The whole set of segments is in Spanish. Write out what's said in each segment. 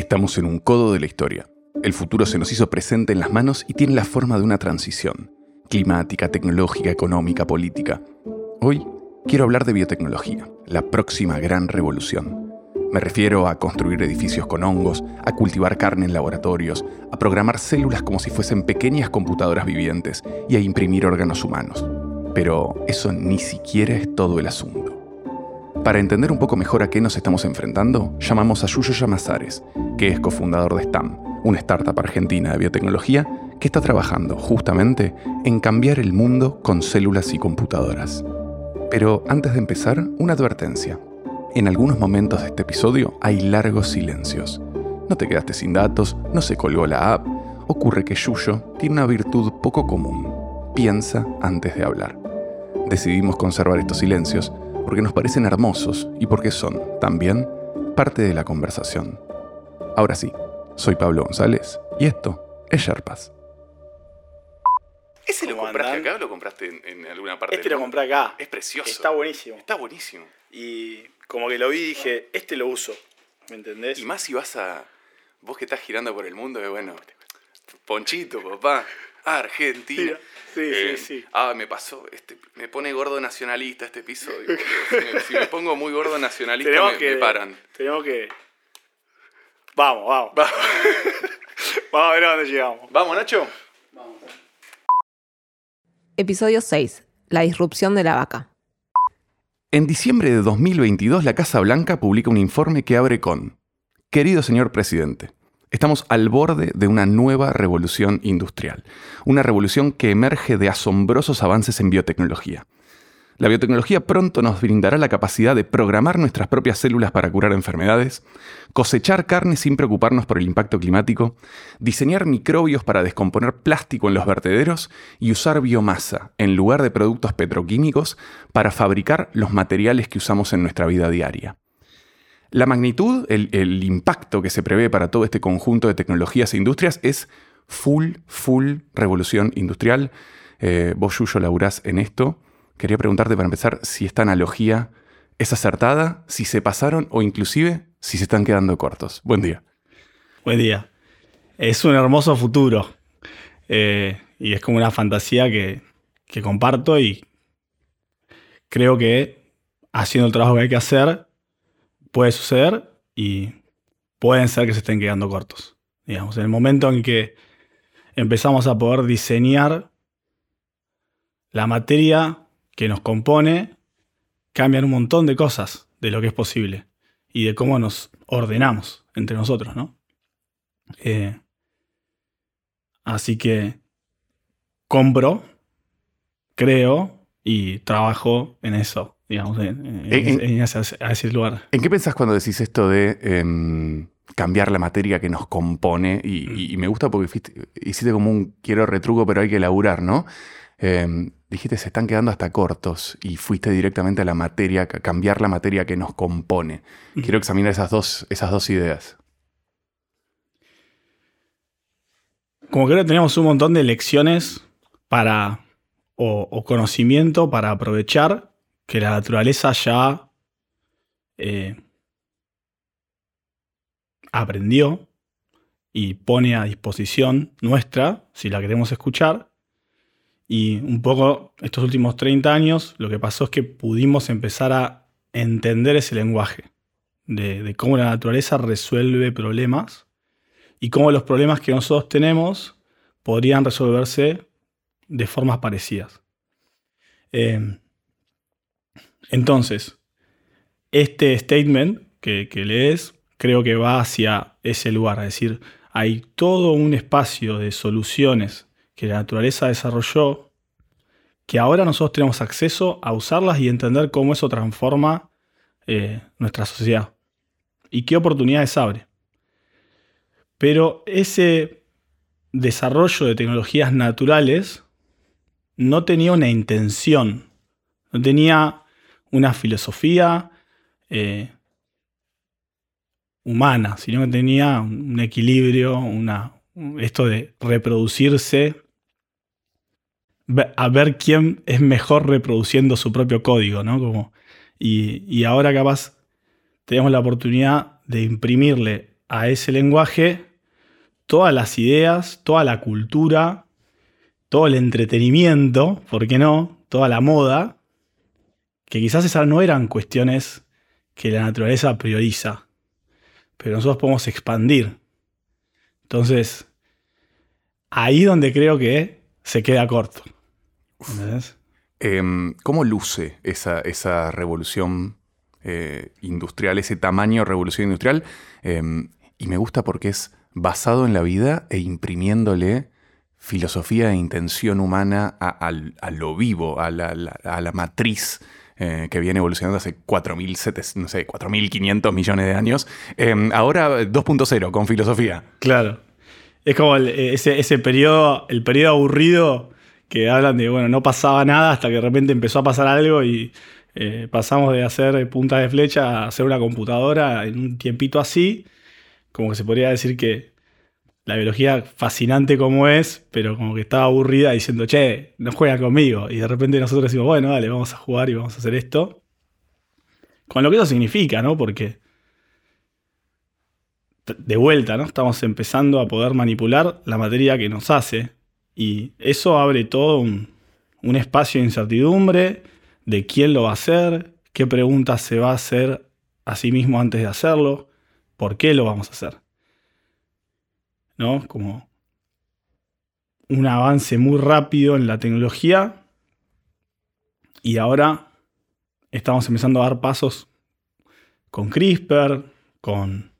Estamos en un codo de la historia. El futuro se nos hizo presente en las manos y tiene la forma de una transición. Climática, tecnológica, económica, política. Hoy quiero hablar de biotecnología, la próxima gran revolución. Me refiero a construir edificios con hongos, a cultivar carne en laboratorios, a programar células como si fuesen pequeñas computadoras vivientes y a imprimir órganos humanos. Pero eso ni siquiera es todo el asunto. Para entender un poco mejor a qué nos estamos enfrentando, llamamos a Yuyo Llamazares, que es cofundador de STAM, una startup argentina de biotecnología que está trabajando justamente en cambiar el mundo con células y computadoras. Pero antes de empezar, una advertencia. En algunos momentos de este episodio hay largos silencios. No te quedaste sin datos, no se colgó la app, ocurre que Yuyo tiene una virtud poco común. Piensa antes de hablar. Decidimos conservar estos silencios porque nos parecen hermosos y porque son, también, parte de la conversación. Ahora sí, soy Pablo González y esto es Sherpas. ¿Ese lo ¿Cómo compraste andan? acá o lo compraste en, en alguna parte? Este del lo mundo? compré acá. Es precioso. Está buenísimo. Está buenísimo. Y como que lo vi y dije, este lo uso. ¿Me entendés? Y más si vas a. Vos que estás girando por el mundo, que bueno. Ponchito, papá. Argentina. Sí, Eh, sí, sí. Ah, me pasó. Este, me pone gordo nacionalista este episodio. Si me, si me pongo muy gordo nacionalista, tenemos me, que. me paran. Tenemos que. Vamos, vamos. Va- Vamos a ver a dónde llegamos. Vamos, Nacho. Episodio 6. La disrupción de la vaca. En diciembre de 2022, la Casa Blanca publica un informe que abre con, Querido señor presidente, estamos al borde de una nueva revolución industrial, una revolución que emerge de asombrosos avances en biotecnología. La biotecnología pronto nos brindará la capacidad de programar nuestras propias células para curar enfermedades, cosechar carne sin preocuparnos por el impacto climático, diseñar microbios para descomponer plástico en los vertederos y usar biomasa en lugar de productos petroquímicos para fabricar los materiales que usamos en nuestra vida diaria. La magnitud, el, impacto que se prevé para todo este conjunto de tecnologías e industrias es full, full revolución industrial. Eh, vos, Yuyo, laburás en esto. Quería preguntarte para empezar si esta analogía es acertada, si se pasaron o inclusive si se están quedando cortos. Buen día. Buen día. Es un hermoso futuro. Eh, y es como una fantasía que comparto y creo que haciendo el trabajo que hay que hacer puede suceder y pueden ser que se estén quedando cortos. Digamos, en el momento en que empezamos a poder diseñar la materia que nos compone, cambian un montón de cosas de lo que es posible y de cómo nos ordenamos entre nosotros, ¿no? Eh, así que compro, creo y trabajo en eso, digamos, en, en- En- en ese, a ese lugar. ¿En qué pensás cuando decís esto de em, cambiar la materia que nos compone? Y, y- y me gusta porque fuiste- hiciste como un quiero retruco, pero hay que laburar, ¿no? Em, dijiste se están quedando hasta cortos y fuiste directamente a la materia, a cambiar la materia que nos compone. Quiero examinar esas dos, esas dos ideas. Como que ahora tenemos un montón de lecciones para, o, o conocimiento para aprovechar que la naturaleza ya eh, aprendió y pone a disposición nuestra, si la queremos escuchar. Y un poco estos últimos 30 años lo que pasó es que pudimos empezar a entender ese lenguaje de, cómo la naturaleza resuelve problemas y cómo los problemas que nosotros tenemos podrían resolverse de formas parecidas. Eh, entonces, este statement que, que lees creo que va hacia ese lugar, es decir, hay todo un espacio de soluciones que la naturaleza desarrolló que ahora nosotros tenemos acceso a usarlas y entender cómo eso transforma eh, nuestra sociedad y qué oportunidades abre. Pero ese desarrollo de tecnologías naturales no tenía una intención, no tenía una filosofía eh, humana, sino que tenía un equilibrio, una, esto de reproducirse, a ver quién es mejor reproduciendo su propio código, ¿no? Como, y, y ahora capaz tenemos la oportunidad de imprimirle a ese lenguaje todas las ideas, toda la cultura, todo el entretenimiento, ¿por qué no? Toda la moda, que quizás esas no eran cuestiones que la naturaleza prioriza, pero nosotros podemos expandir. Entonces, ahí donde creo que se queda corto. ¿Entendés? Em, ¿Cómo luce esa, esa revolución eh, industrial, ese tamaño revolución industrial? Em, y me gusta porque es basado en la vida e imprimiéndole filosofía e intención humana a, lo vivo, a la, a la matriz eh, que viene evolucionando hace 4.700, no sé, 4.500 millones de años. Em, ahora 2.0 con filosofía. Claro. Es como el- ese, ese periodo, el periodo aburrido que hablan de, bueno, no pasaba nada hasta que de repente empezó a pasar algo y eh, pasamos de hacer punta de flecha a hacer una computadora en un tiempito así. Como que se podría decir que la biología fascinante como es, pero como que estaba aburrida diciendo, che, no juegan conmigo. Y de repente nosotros decimos, bueno, dale, vamos a jugar y vamos a hacer esto. Con lo que eso significa, ¿no? Porque de vuelta, ¿no? Estamos empezando a poder manipular la materia que nos hace. Y eso abre todo un, un espacio de incertidumbre de quién lo va a hacer, qué preguntas se va a hacer a sí mismo antes de hacerlo, por qué lo vamos a hacer. ¿No? Como un avance muy rápido en la tecnología y ahora estamos empezando a dar pasos con CRISPR, con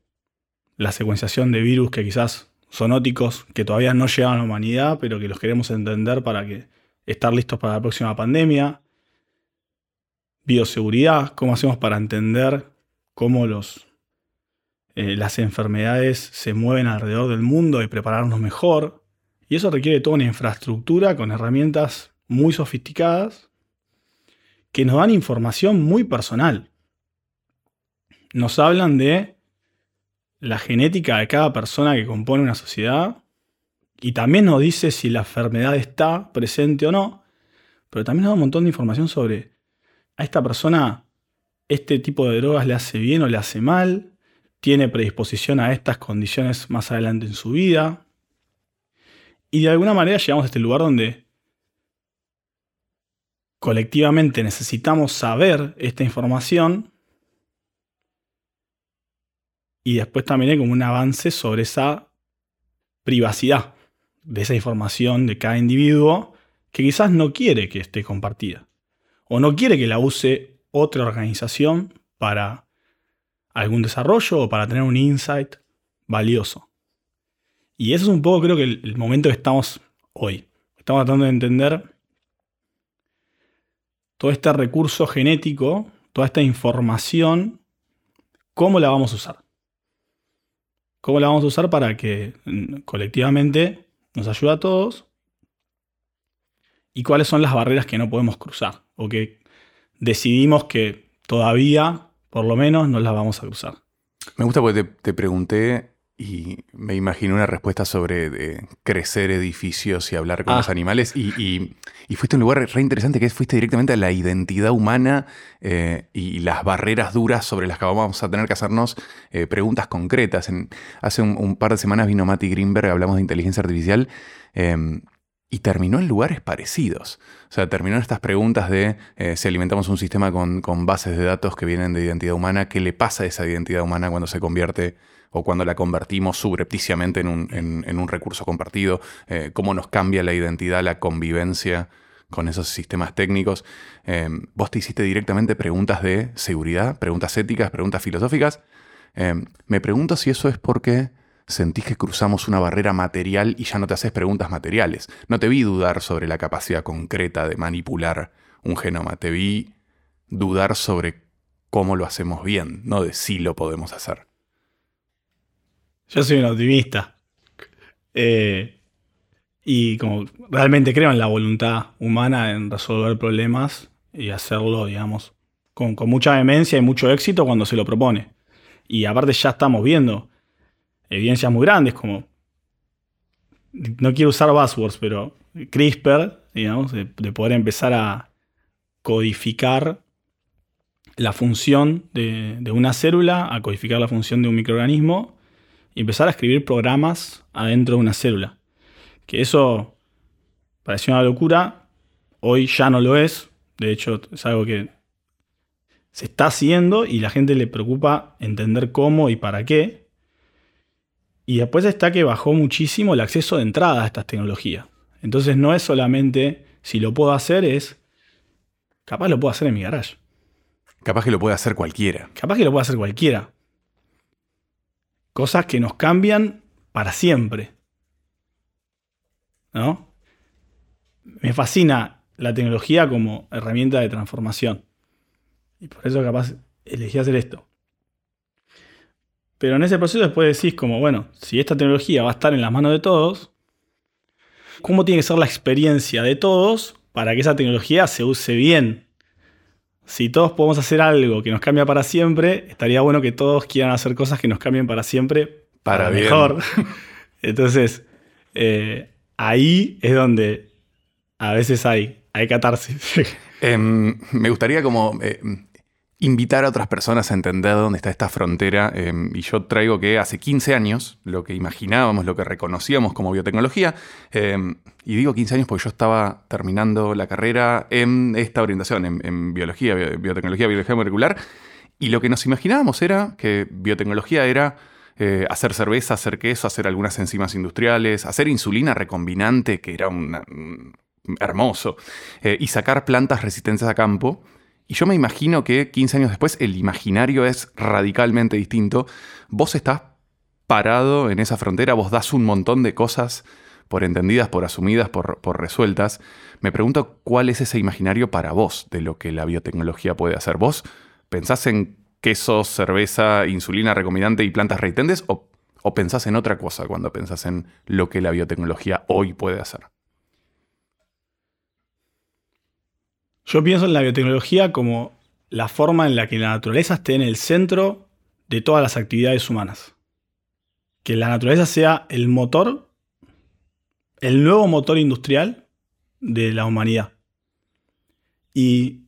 la secuenciación de virus que quizás zoonóticos que todavía no llegan a la humanidad, pero que los queremos entender para que estar listos para la próxima pandemia. Bioseguridad, cómo hacemos para entender cómo los, eh, las enfermedades se mueven alrededor del mundo y prepararnos mejor. Y eso requiere toda una infraestructura con herramientas muy sofisticadas que nos dan información muy personal. Nos hablan de la genética de cada persona que compone una sociedad y también nos dice si la enfermedad está presente o no, pero también nos da un montón de información sobre a esta persona este tipo de drogas le hace bien o le hace mal, tiene predisposición a estas condiciones más adelante en su vida. Y de alguna manera llegamos a este lugar donde colectivamente necesitamos saber esta información y después también hay como un avance sobre esa privacidad de esa información de cada individuo que quizás no quiere que esté compartida o no quiere que la use otra organización para algún desarrollo o para tener un insight valioso. Y eso es un poco creo que el, el momento que estamos hoy. Estamos tratando de entender todo este recurso genético, toda esta información, cómo la vamos a usar. ¿Cómo la vamos a usar para que mm, colectivamente nos ayude a todos? ¿Y cuáles son las barreras que no podemos cruzar? O que decidimos que todavía, por lo menos, no las vamos a cruzar. Me gusta porque te, te pregunté y me imaginé una respuesta sobre de crecer edificios y hablar con Ah. los animales y, y- y fuiste a un lugar re interesante que es fuiste directamente a la identidad humana eh, y las barreras duras sobre las que vamos a tener que hacernos eh, preguntas concretas. En- hace un, un par de semanas vino Mati Greenberg, hablamos de inteligencia artificial eh, y terminó en lugares parecidos. O sea, terminó en estas preguntas de eh, si alimentamos un sistema con, bases de datos que vienen de identidad humana, ¿qué le pasa a esa identidad humana cuando se convierte o cuando la convertimos subrepticiamente en un, recurso compartido? Eh, ¿Cómo nos cambia la identidad, la convivencia con esos sistemas técnicos? Eh, vos te hiciste directamente preguntas de seguridad, preguntas éticas, preguntas filosóficas. Me pregunto si eso es porque sentís que cruzamos una barrera material y ya no te haces preguntas materiales. No te vi dudar sobre la capacidad concreta de manipular un genoma, te vi dudar sobre cómo lo hacemos bien, no de si lo podemos hacer. Yo soy un optimista. Eh, y como realmente creo en la voluntad humana en resolver problemas y hacerlo, digamos, con, con mucha vehemencia y mucho éxito cuando se lo propone. Y aparte ya estamos viendo evidencias muy grandes como, no quiero usar buzzwords, pero CRISPR, digamos, de, de poder empezar a codificar la función de, de una célula, a codificar la función de un microorganismo y empezar a escribir programas adentro de una célula. Que eso pareció una locura, hoy ya no lo es, de hecho es algo que se está haciendo y la gente le preocupa entender cómo y para qué. Y después está que bajó muchísimo el acceso de entrada a estas tecnologías. Entonces no es solamente si lo puedo hacer, es capaz lo puedo hacer en mi garage. Capaz que lo puede hacer cualquiera. Capaz que lo puede hacer cualquiera. Cosas que nos cambian para siempre. ¿No? Me fascina la tecnología como herramienta de transformación. Y por eso capaz elegí hacer esto. Pero en ese proceso después decís como, bueno, si esta tecnología va a estar en las manos de todos, ¿cómo tiene que ser la experiencia de todos para que esa tecnología se use bien? Si todos podemos hacer algo que nos cambia para siempre, estaría bueno que todos quieran hacer cosas que nos cambien para siempre Para para, mejor. Entonces, eh, ahí es donde a veces hay, hay catarsis. Em, me gustaría como eh, invitar a otras personas a entender dónde está esta frontera. em, y yo traigo que hace 15 años, lo que imaginábamos, lo que reconocíamos como biotecnología, em, y digo 15 años porque yo estaba terminando la carrera en esta orientación, en, biología, bio- biotecnología, biología molecular, y lo que nos imaginábamos era que biotecnología era eh, hacer cerveza, hacer queso, hacer algunas enzimas industriales, hacer insulina recombinante, que era una- un- hermoso, eh, y sacar plantas resistentes a campo. Y yo me imagino que 15 años después el imaginario es radicalmente distinto. Vos estás parado en esa frontera, vos das un montón de cosas por entendidas, por asumidas, por, resueltas. Me pregunto cuál es ese imaginario para vos de lo que la biotecnología puede hacer. ¿Vos pensás en queso, cerveza, insulina recombinante y plantas resistentes o, o pensás en otra cosa cuando pensás en lo que la biotecnología hoy puede hacer? Yo pienso en la biotecnología como la forma en la que la naturaleza esté en el centro de todas las actividades humanas. Que la naturaleza sea el motor, el nuevo motor industrial de la humanidad. Y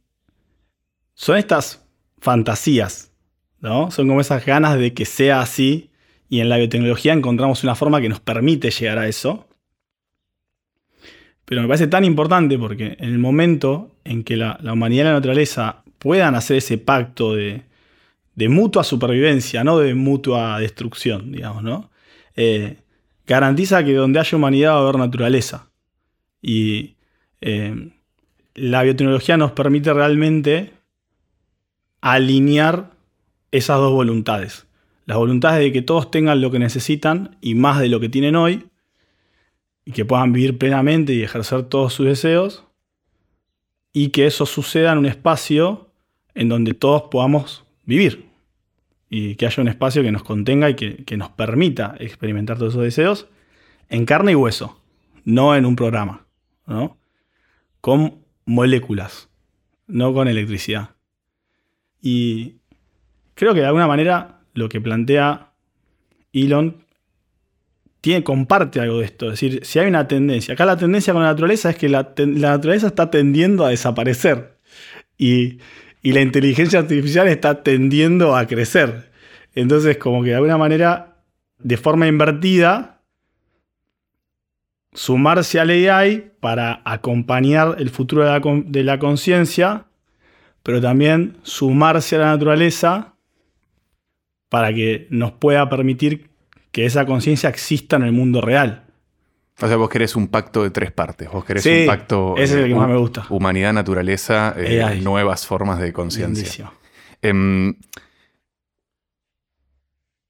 son estas fantasías, ¿no? Son como esas ganas de que sea así y en la biotecnología encontramos una forma que nos permite llegar a eso. Pero me parece tan importante porque en el momento en que la, humanidad y la naturaleza puedan hacer ese pacto de, de mutua supervivencia, no de mutua destrucción, digamos, ¿no? Eh, garantiza que donde haya humanidad va a haber naturaleza. Y eh, la biotecnología nos permite realmente alinear esas dos voluntades. Las voluntades de que todos tengan lo que necesitan y más de lo que tienen hoy, y que puedan vivir plenamente y ejercer todos sus deseos, y que eso suceda en un espacio en donde todos podamos vivir, y que haya un espacio que nos contenga y que, que nos permita experimentar todos esos deseos en carne y hueso, no en un programa, ¿no? con moléculas, no con electricidad. Y creo que de alguna manera lo que plantea Elon tiene, comparte algo de esto. Es decir, si hay una tendencia, acá la tendencia con la naturaleza es que la, naturaleza está tendiendo a desaparecer y, y la inteligencia artificial está tendiendo a crecer. Entonces, como que de alguna manera, de forma invertida, sumarse al AI para acompañar el futuro de la, de la conciencia, pero también sumarse a la naturaleza para que nos pueda permitir que esa conciencia exista en el mundo real. O sea, vos querés un pacto de tres partes. Vos querés Sí, un pacto. ese es el que hu- más me gusta. Humanidad, naturaleza, eh, nuevas formas de conciencia. Em,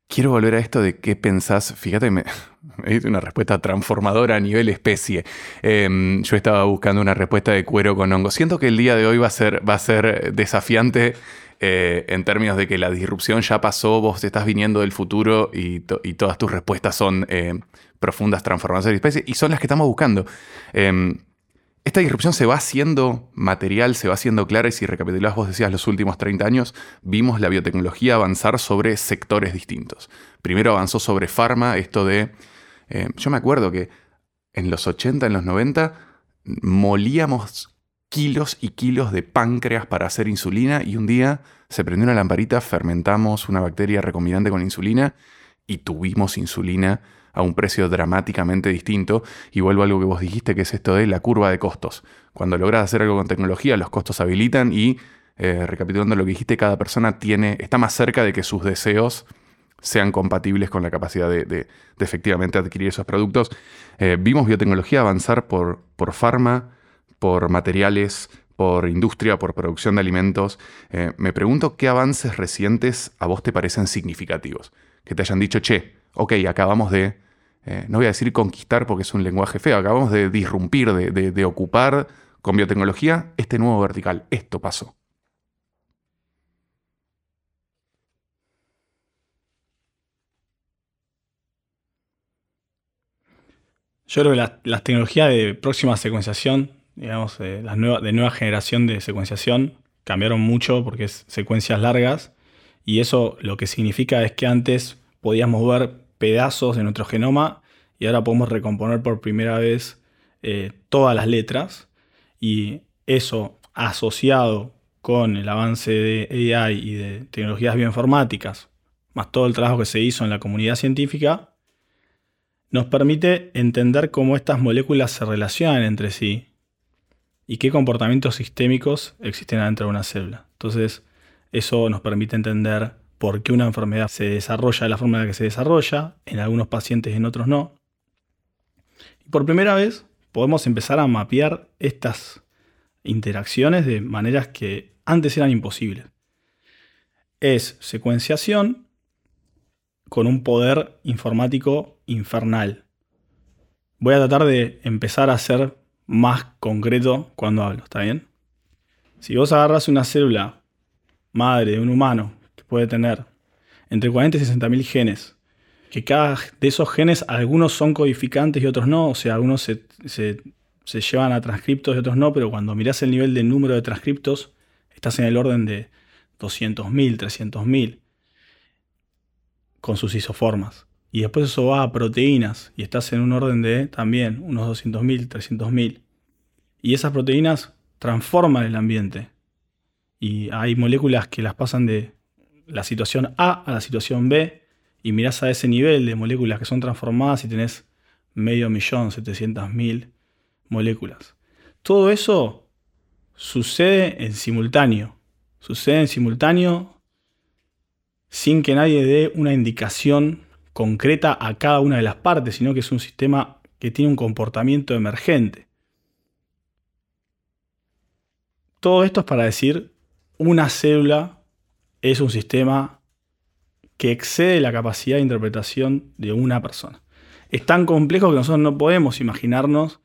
quiero volver a esto de qué pensás. Fíjate, me, me una respuesta transformadora a nivel especie. Em, yo estaba buscando una respuesta de cuero con hongo. Siento que el día de hoy va a ser, va a ser desafiante eh, en términos de que la disrupción ya pasó, vos te estás viniendo del futuro y, to- y todas tus respuestas son eh, profundas transformaciones de especie y son las que estamos buscando. Em, esta disrupción se va haciendo material, se va haciendo clara y si recapitulás, vos decías los últimos 30 años, vimos la biotecnología avanzar sobre sectores distintos. Primero avanzó sobre farma, esto de... eh, yo me acuerdo que en los 80, en los 90, molíamos kilos y kilos de páncreas para hacer insulina y un día se prendió una lamparita, fermentamos una bacteria recombinante con insulina y tuvimos insulina a un precio dramáticamente distinto. Y vuelvo a algo que vos dijiste, que es esto de la curva de costos. Cuando logras hacer algo con tecnología, los costos habilitan y, eh, recapitulando lo que dijiste, cada persona tiene, está más cerca de que sus deseos sean compatibles con la capacidad de, efectivamente adquirir esos productos. Eh, vimos biotecnología avanzar por, por farma, por materiales, por industria, por producción de alimentos. Eh, me pregunto qué avances recientes a vos te parecen significativos. Que te hayan dicho, che, ok, acabamos de, eh, no voy a decir conquistar porque es un lenguaje feo, acabamos de disrumpir, de ocupar con biotecnología este nuevo vertical. Esto pasó. Yo creo que las tecnologías de próxima secuenciación, digamos, de, de nueva generación de secuenciación, cambiaron mucho porque es secuencias largas. Y eso lo que significa es que antes podíamos ver pedazos de nuestro genoma y ahora podemos recomponer por primera vez eh, todas las letras. Y eso asociado con el avance de AI y de tecnologías bioinformáticas, más todo el trabajo que se hizo en la comunidad científica, nos permite entender cómo estas moléculas se relacionan entre sí y qué comportamientos sistémicos existen dentro de una célula. Entonces, eso nos permite entender por qué una enfermedad se desarrolla de la forma en la que se desarrolla, en algunos pacientes y en otros no. Y por primera vez podemos empezar a mapear estas interacciones de maneras que antes eran imposibles. Es secuenciación con un poder informático infernal. Voy a tratar de empezar a ser más concreto cuando hablo, ¿está bien? Si vos agarras una célula madre de un humano que puede tener entre 40 y 60 mil genes, que cada de esos genes algunos son codificantes y otros no, o sea, algunos se, se llevan a transcriptos y otros no, pero cuando mirás el nivel de número de transcriptos, estás en el orden de 200.000, 300.000 con sus isoformas y después eso va a proteínas y estás en un orden de también unos 200.000, 300.000. Y esas proteínas transforman el ambiente. Y hay moléculas que las pasan de la situación A a la situación B y mirás a ese nivel de moléculas que son transformadas y tenés medio millón, 700.000 moléculas. Todo eso sucede en simultáneo. Sucede en simultáneo sin que nadie dé una indicación concreta a cada una de las partes, sino que es un sistema que tiene un comportamiento emergente. Todo esto es para decir, una célula es un sistema que excede la capacidad de interpretación de una persona. Es tan complejo que nosotros no podemos imaginarnos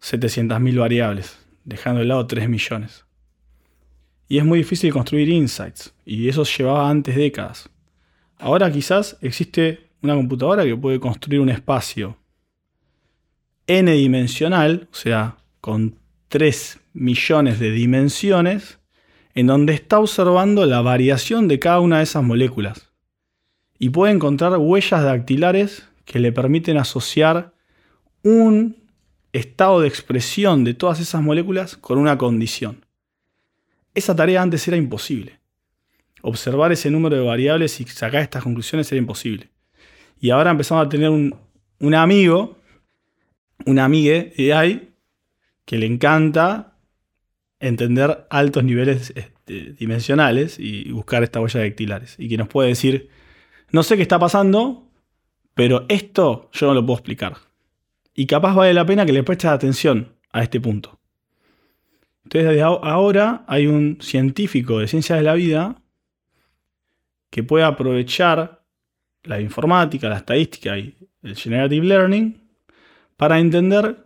700.000 variables, dejando de lado 3 millones. Y es muy difícil construir insights, y eso llevaba antes décadas. Ahora quizás existe una computadora que puede construir un espacio n-dimensional, o sea, con 3 millones de dimensiones, en donde está observando la variación de cada una de esas moléculas. Y puede encontrar huellas dactilares que le permiten asociar un estado de expresión de todas esas moléculas con una condición. Esa tarea antes era imposible observar ese número de variables y sacar estas conclusiones era imposible. Y ahora empezamos a tener un, amigo, una amigue que le encanta entender altos niveles este, dimensionales y buscar estas huellas dactilares. Y que nos puede decir, no sé qué está pasando, pero esto yo no lo puedo explicar. Y capaz vale la pena que le prestes atención a este punto. Entonces, desde ahora hay un científico de ciencias de la vida que puede aprovechar la informática, la estadística y el generative learning para entender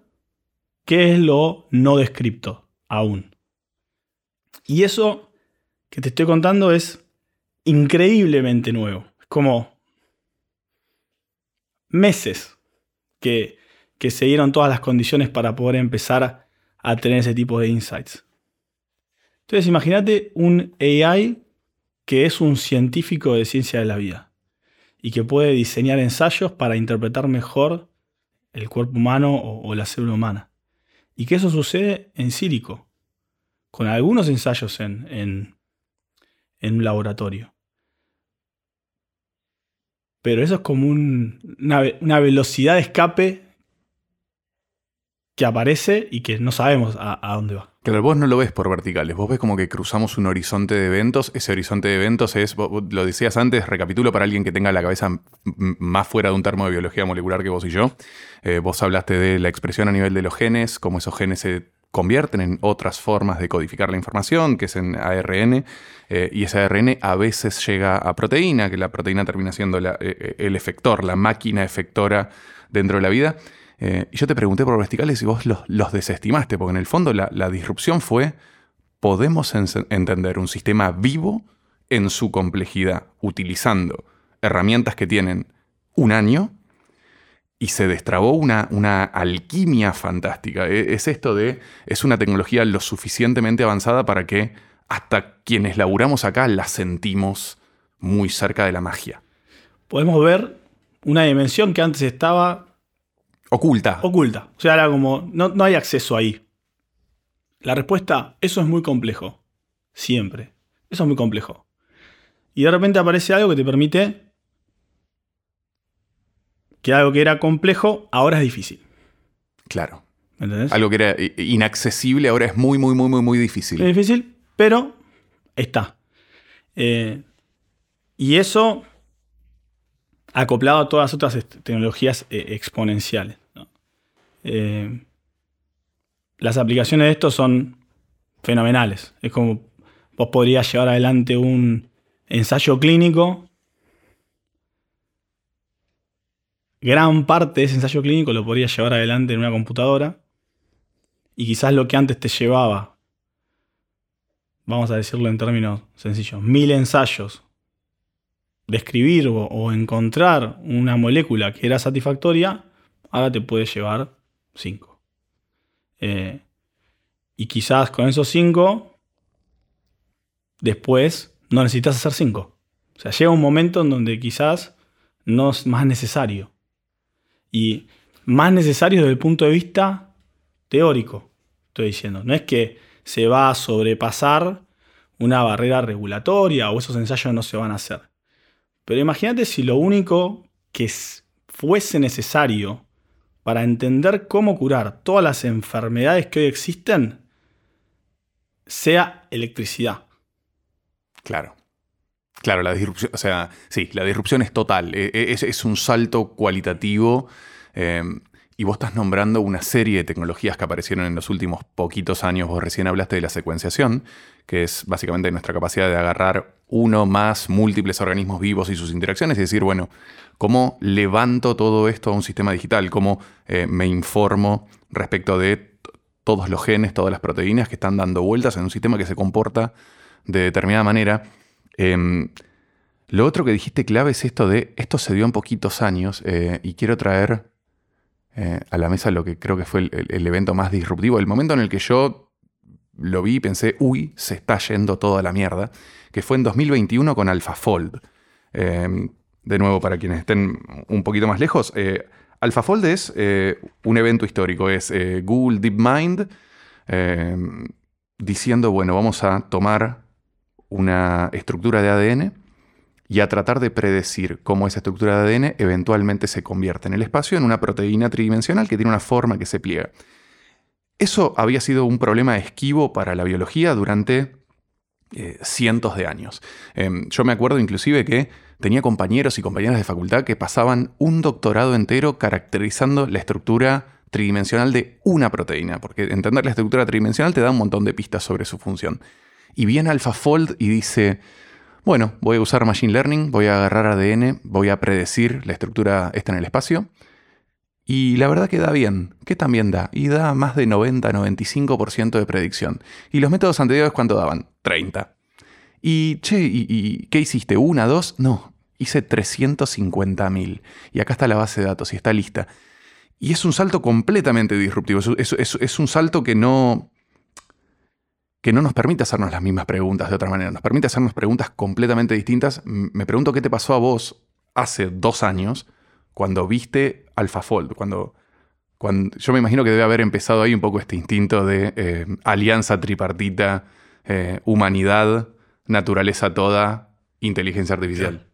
qué es lo no descripto aún. Y eso que te estoy contando es increíblemente nuevo. Es como meses que, que se dieron todas las condiciones para poder empezar a tener ese tipo de insights. Entonces imagínate un AI que es un científico de ciencia de la vida y que puede diseñar ensayos para interpretar mejor el cuerpo humano o, la célula humana. Y que eso sucede en sílico, con algunos ensayos en, en un laboratorio. pero eso es como un- una, una velocidad de escape que aparece y que no sabemos a, dónde va. Claro, vos no lo ves por verticales, vos ves como que cruzamos un horizonte de eventos, ese horizonte de eventos es, lo decías antes, recapitulo para alguien que tenga la cabeza más fuera de un termo de biología molecular que vos y yo, Eh, vos hablaste de la expresión a nivel de los genes, cómo esos genes se convierten en otras formas de codificar la información, que es en ARN, eh, y ese ARN a veces llega a proteína, que la proteína termina siendo la- eh, el efector, la máquina efectora dentro de la vida. Eh, y yo te pregunté por verticales y vos los, desestimaste, porque en el fondo la, la disrupción fue, podemos en- entender un sistema vivo en su complejidad, utilizando herramientas que tienen un año y se destrabó una, una alquimia fantástica. E- Es esto de, es una tecnología lo suficientemente avanzada para que hasta quienes laburamos acá la sentimos muy cerca de la magia. Podemos ver una dimensión que antes estaba Oculta. oculta. O sea, era como, no, no hay acceso ahí. La respuesta, eso es muy complejo. Siempre. Eso es muy complejo. Y de repente aparece algo que te permite que algo que era complejo ahora es difícil. Claro. ¿Me entendés? Algo que era i- inaccesible ahora es muy, muy, muy, muy, muy Es difícil. difícil, pero está. Eh, y eso acoplado a todas las otras tecnologías eh, exponenciales. ¿no? Eh, las aplicaciones de esto son fenomenales. Es como vos podrías llevar adelante un ensayo clínico. Gran parte de ese ensayo clínico lo podrías llevar adelante en una computadora. Y quizás lo que antes te llevaba vamos a decirlo en términos sencillos, mil ensayos, describir o, encontrar una molécula que era satisfactoria, ahora te puede llevar cinco. Eh, y quizás con esos cinco, después no necesitas hacer cinco. O sea, llega un momento en donde quizás no es más necesario. Y más necesario desde el punto de vista teórico, estoy diciendo. No es que se va a sobrepasar una barrera regulatoria o esos ensayos no se van a hacer. Pero imagínate si lo único que fuese necesario para entender cómo curar todas las enfermedades que hoy existen sea electricidad. Claro. Claro, la disrupción, o sea, sí, la disrupción es total. E- e- Es, un salto cualitativo. eh, y vos estás nombrando una serie de tecnologías que aparecieron en los últimos poquitos años. Vos recién hablaste de la secuenciación, que es básicamente nuestra capacidad de agarrar uno más múltiples organismos vivos y sus interacciones y decir, bueno, ¿cómo levanto todo esto a un sistema digital? ¿Cómo eh, me informo respecto de todos los genes, todas las proteínas que están dando vueltas en un sistema que se comporta de determinada manera? Em, lo otro que dijiste clave es esto de, esto se dio en poquitos años eh, y quiero traer eh, a la mesa lo que creo que fue el, el- evento más disruptivo, el momento en el que yo lo vi y pensé, uy, se está yendo toda la mierda, que fue en 2021 con AlphaFold. Eh, de nuevo, para quienes estén un poquito más lejos, eh, AlphaFold es un evento histórico, es Google DeepMind eh, diciendo, bueno, vamos a tomar una estructura de ADN y a tratar de predecir cómo esa estructura de ADN eventualmente se convierte en el espacio en una proteína tridimensional que tiene una forma que se pliega. Eso había sido un problema esquivo para la biología durante eh, cientos de años. Em, yo me acuerdo inclusive que tenía compañeros y compañeras de facultad que pasaban un doctorado entero caracterizando la estructura tridimensional de una proteína, porque entender la estructura tridimensional te da un montón de pistas sobre su función. Y viene AlphaFold y dice, bueno, voy a usar Machine Learning, voy a agarrar ADN, voy a predecir la estructura esta en el espacio. Y la verdad que da bien, que también da, y da más de 90-95% de predicción. ¿Y los métodos anteriores cuánto daban? 30. Y, che, ¿y, qué hiciste? ¿Una, dos? No, hice 350.000. Y acá está la base de datos y está lista. Y es un salto completamente disruptivo. Es- es un salto que no, que no nos permite hacernos las mismas preguntas de otra manera. Nos permite hacernos preguntas completamente distintas. Me pregunto qué te pasó a vos hace dos años cuando viste AlphaFold. Cuando, cuando, yo me imagino que debe haber empezado ahí un poco este instinto de eh, alianza tripartita, eh, humanidad, naturaleza toda, inteligencia artificial.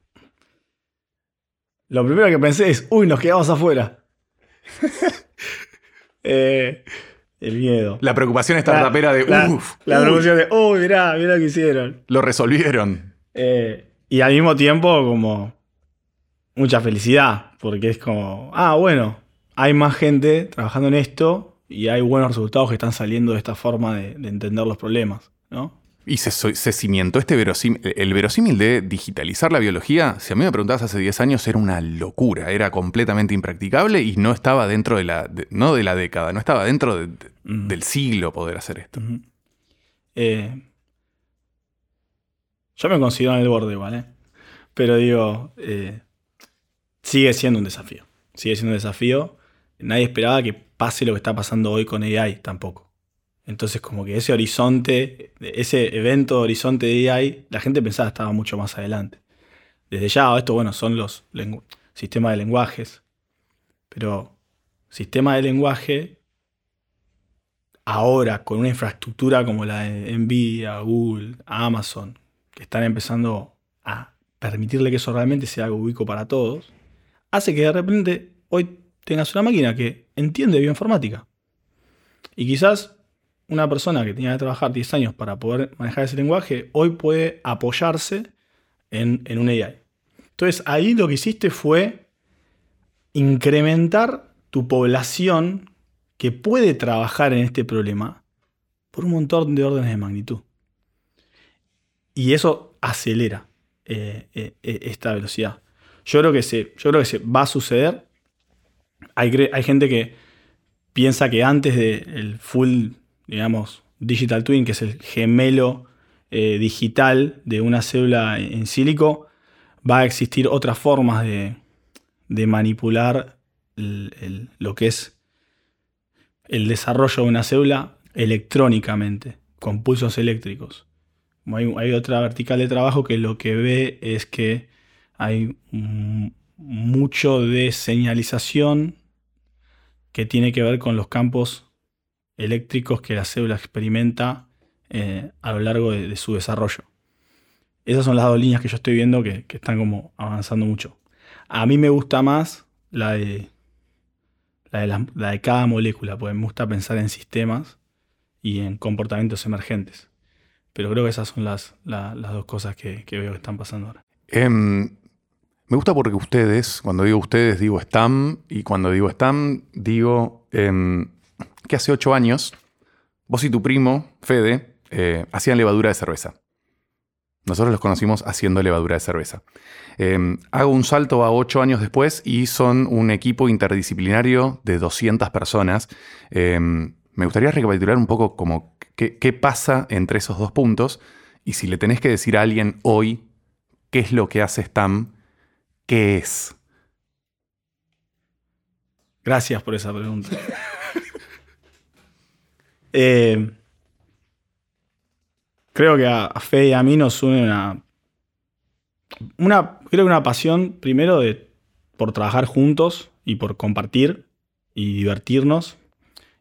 lo primero que pensé es, uy, nos quedamos afuera. Eh, el miedo. La preocupación esta rapera de, la, uff, La preocupación de, uy, mirá, mirá lo que hicieron. lo resolvieron. Eh, y al mismo tiempo, como mucha felicidad, porque es como, ah, bueno, hay más gente trabajando en esto y hay buenos resultados que están saliendo de esta forma de, de entender los problemas, ¿no? Y se, cimentó este verosímil. El verosímil de digitalizar la biología, si a mí me preguntabas hace 10 años, era una locura. Era completamente impracticable y no estaba dentro de la. de- no de la década, no estaba dentro de- de- del siglo poder hacer esto. Eh, yo me considero en el borde igual, ¿eh? Pero digo, eh, sigue siendo un desafío. Sigue siendo un desafío. Nadie esperaba que pase lo que está pasando hoy con AI tampoco. Entonces, como que ese horizonte, ese evento horizonte de AI, la gente pensaba que estaba mucho más adelante. Desde ya, esto, bueno, son los sistemas de lenguajes. Pero sistema de lenguaje ahora con una infraestructura como la de Nvidia, Google, Amazon, que están empezando a permitirle que eso realmente sea algo ubico para todos, hace que de repente hoy tengas una máquina que entiende bioinformática. Y quizás una persona que tenía que trabajar 10 años para poder manejar ese lenguaje, hoy puede apoyarse en, en un AI. Entonces ahí lo que hiciste fue incrementar tu población que puede trabajar en este problema por un montón de órdenes de magnitud. Y eso acelera eh, eh, eh, esta velocidad. Yo creo que se, yo creo que se va a suceder. Hay, hay gente que piensa que antes del full, digamos, digital twin, que es el gemelo eh, digital de una célula en sílico, va a existir otras formas de, de manipular lo que es el desarrollo de una célula electrónicamente, con pulsos eléctricos. Hay, hay otra vertical de trabajo que lo que ve es que hay mucho de señalización que tiene que ver con los campos eléctricos que la célula experimenta eh, a lo largo de, su desarrollo. Esas son las dos líneas que yo estoy viendo que, están como avanzando mucho. A mí me gusta más la de la de, cada molécula, porque me gusta pensar en sistemas y en comportamientos emergentes. Pero creo que esas son las, la- las dos cosas que, que veo que están pasando ahora. Em, me gusta porque ustedes, cuando digo ustedes, digo STAM, y cuando digo STAM, digo em, que hace ocho años, vos y tu primo, Fede, eh, hacían levadura de cerveza. Nosotros los conocimos haciendo levadura de cerveza. Em, hago un salto a ocho años después y son un equipo interdisciplinario de 200 personas. Em, me gustaría recapitular un poco como qué, qué pasa entre esos dos puntos y si le tenés que decir a alguien hoy qué es lo que hace STAM, qué es. Gracias por esa pregunta. Eh, creo que a, a Fede y a mí nos une una, creo que una pasión primero de, por trabajar juntos y por compartir y divertirnos.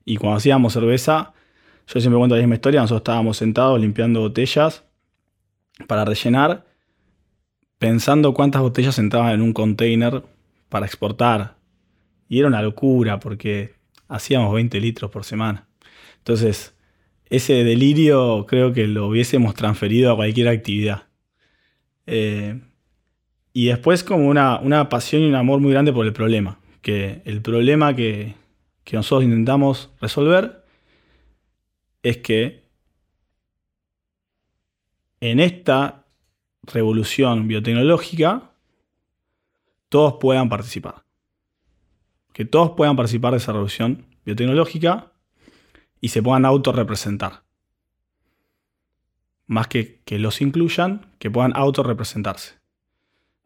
Y cuando hacíamos cerveza, yo siempre cuento la misma historia, nosotros estábamos sentados limpiando botellas para rellenar, pensando cuántas botellas entraban en un container para exportar. Y era una locura porque hacíamos 20 litros por semana. Entonces, ese delirio creo que lo hubiésemos transferido a cualquier actividad. Eh, y después como una, una pasión y un amor muy grande por el problema. Que el problema que, que nosotros intentamos resolver es que en esta revolución biotecnológica todos puedan participar. Que todos puedan participar de esa revolución biotecnológica y se puedan autorrepresentar. Más que que los incluyan, que puedan autorrepresentarse.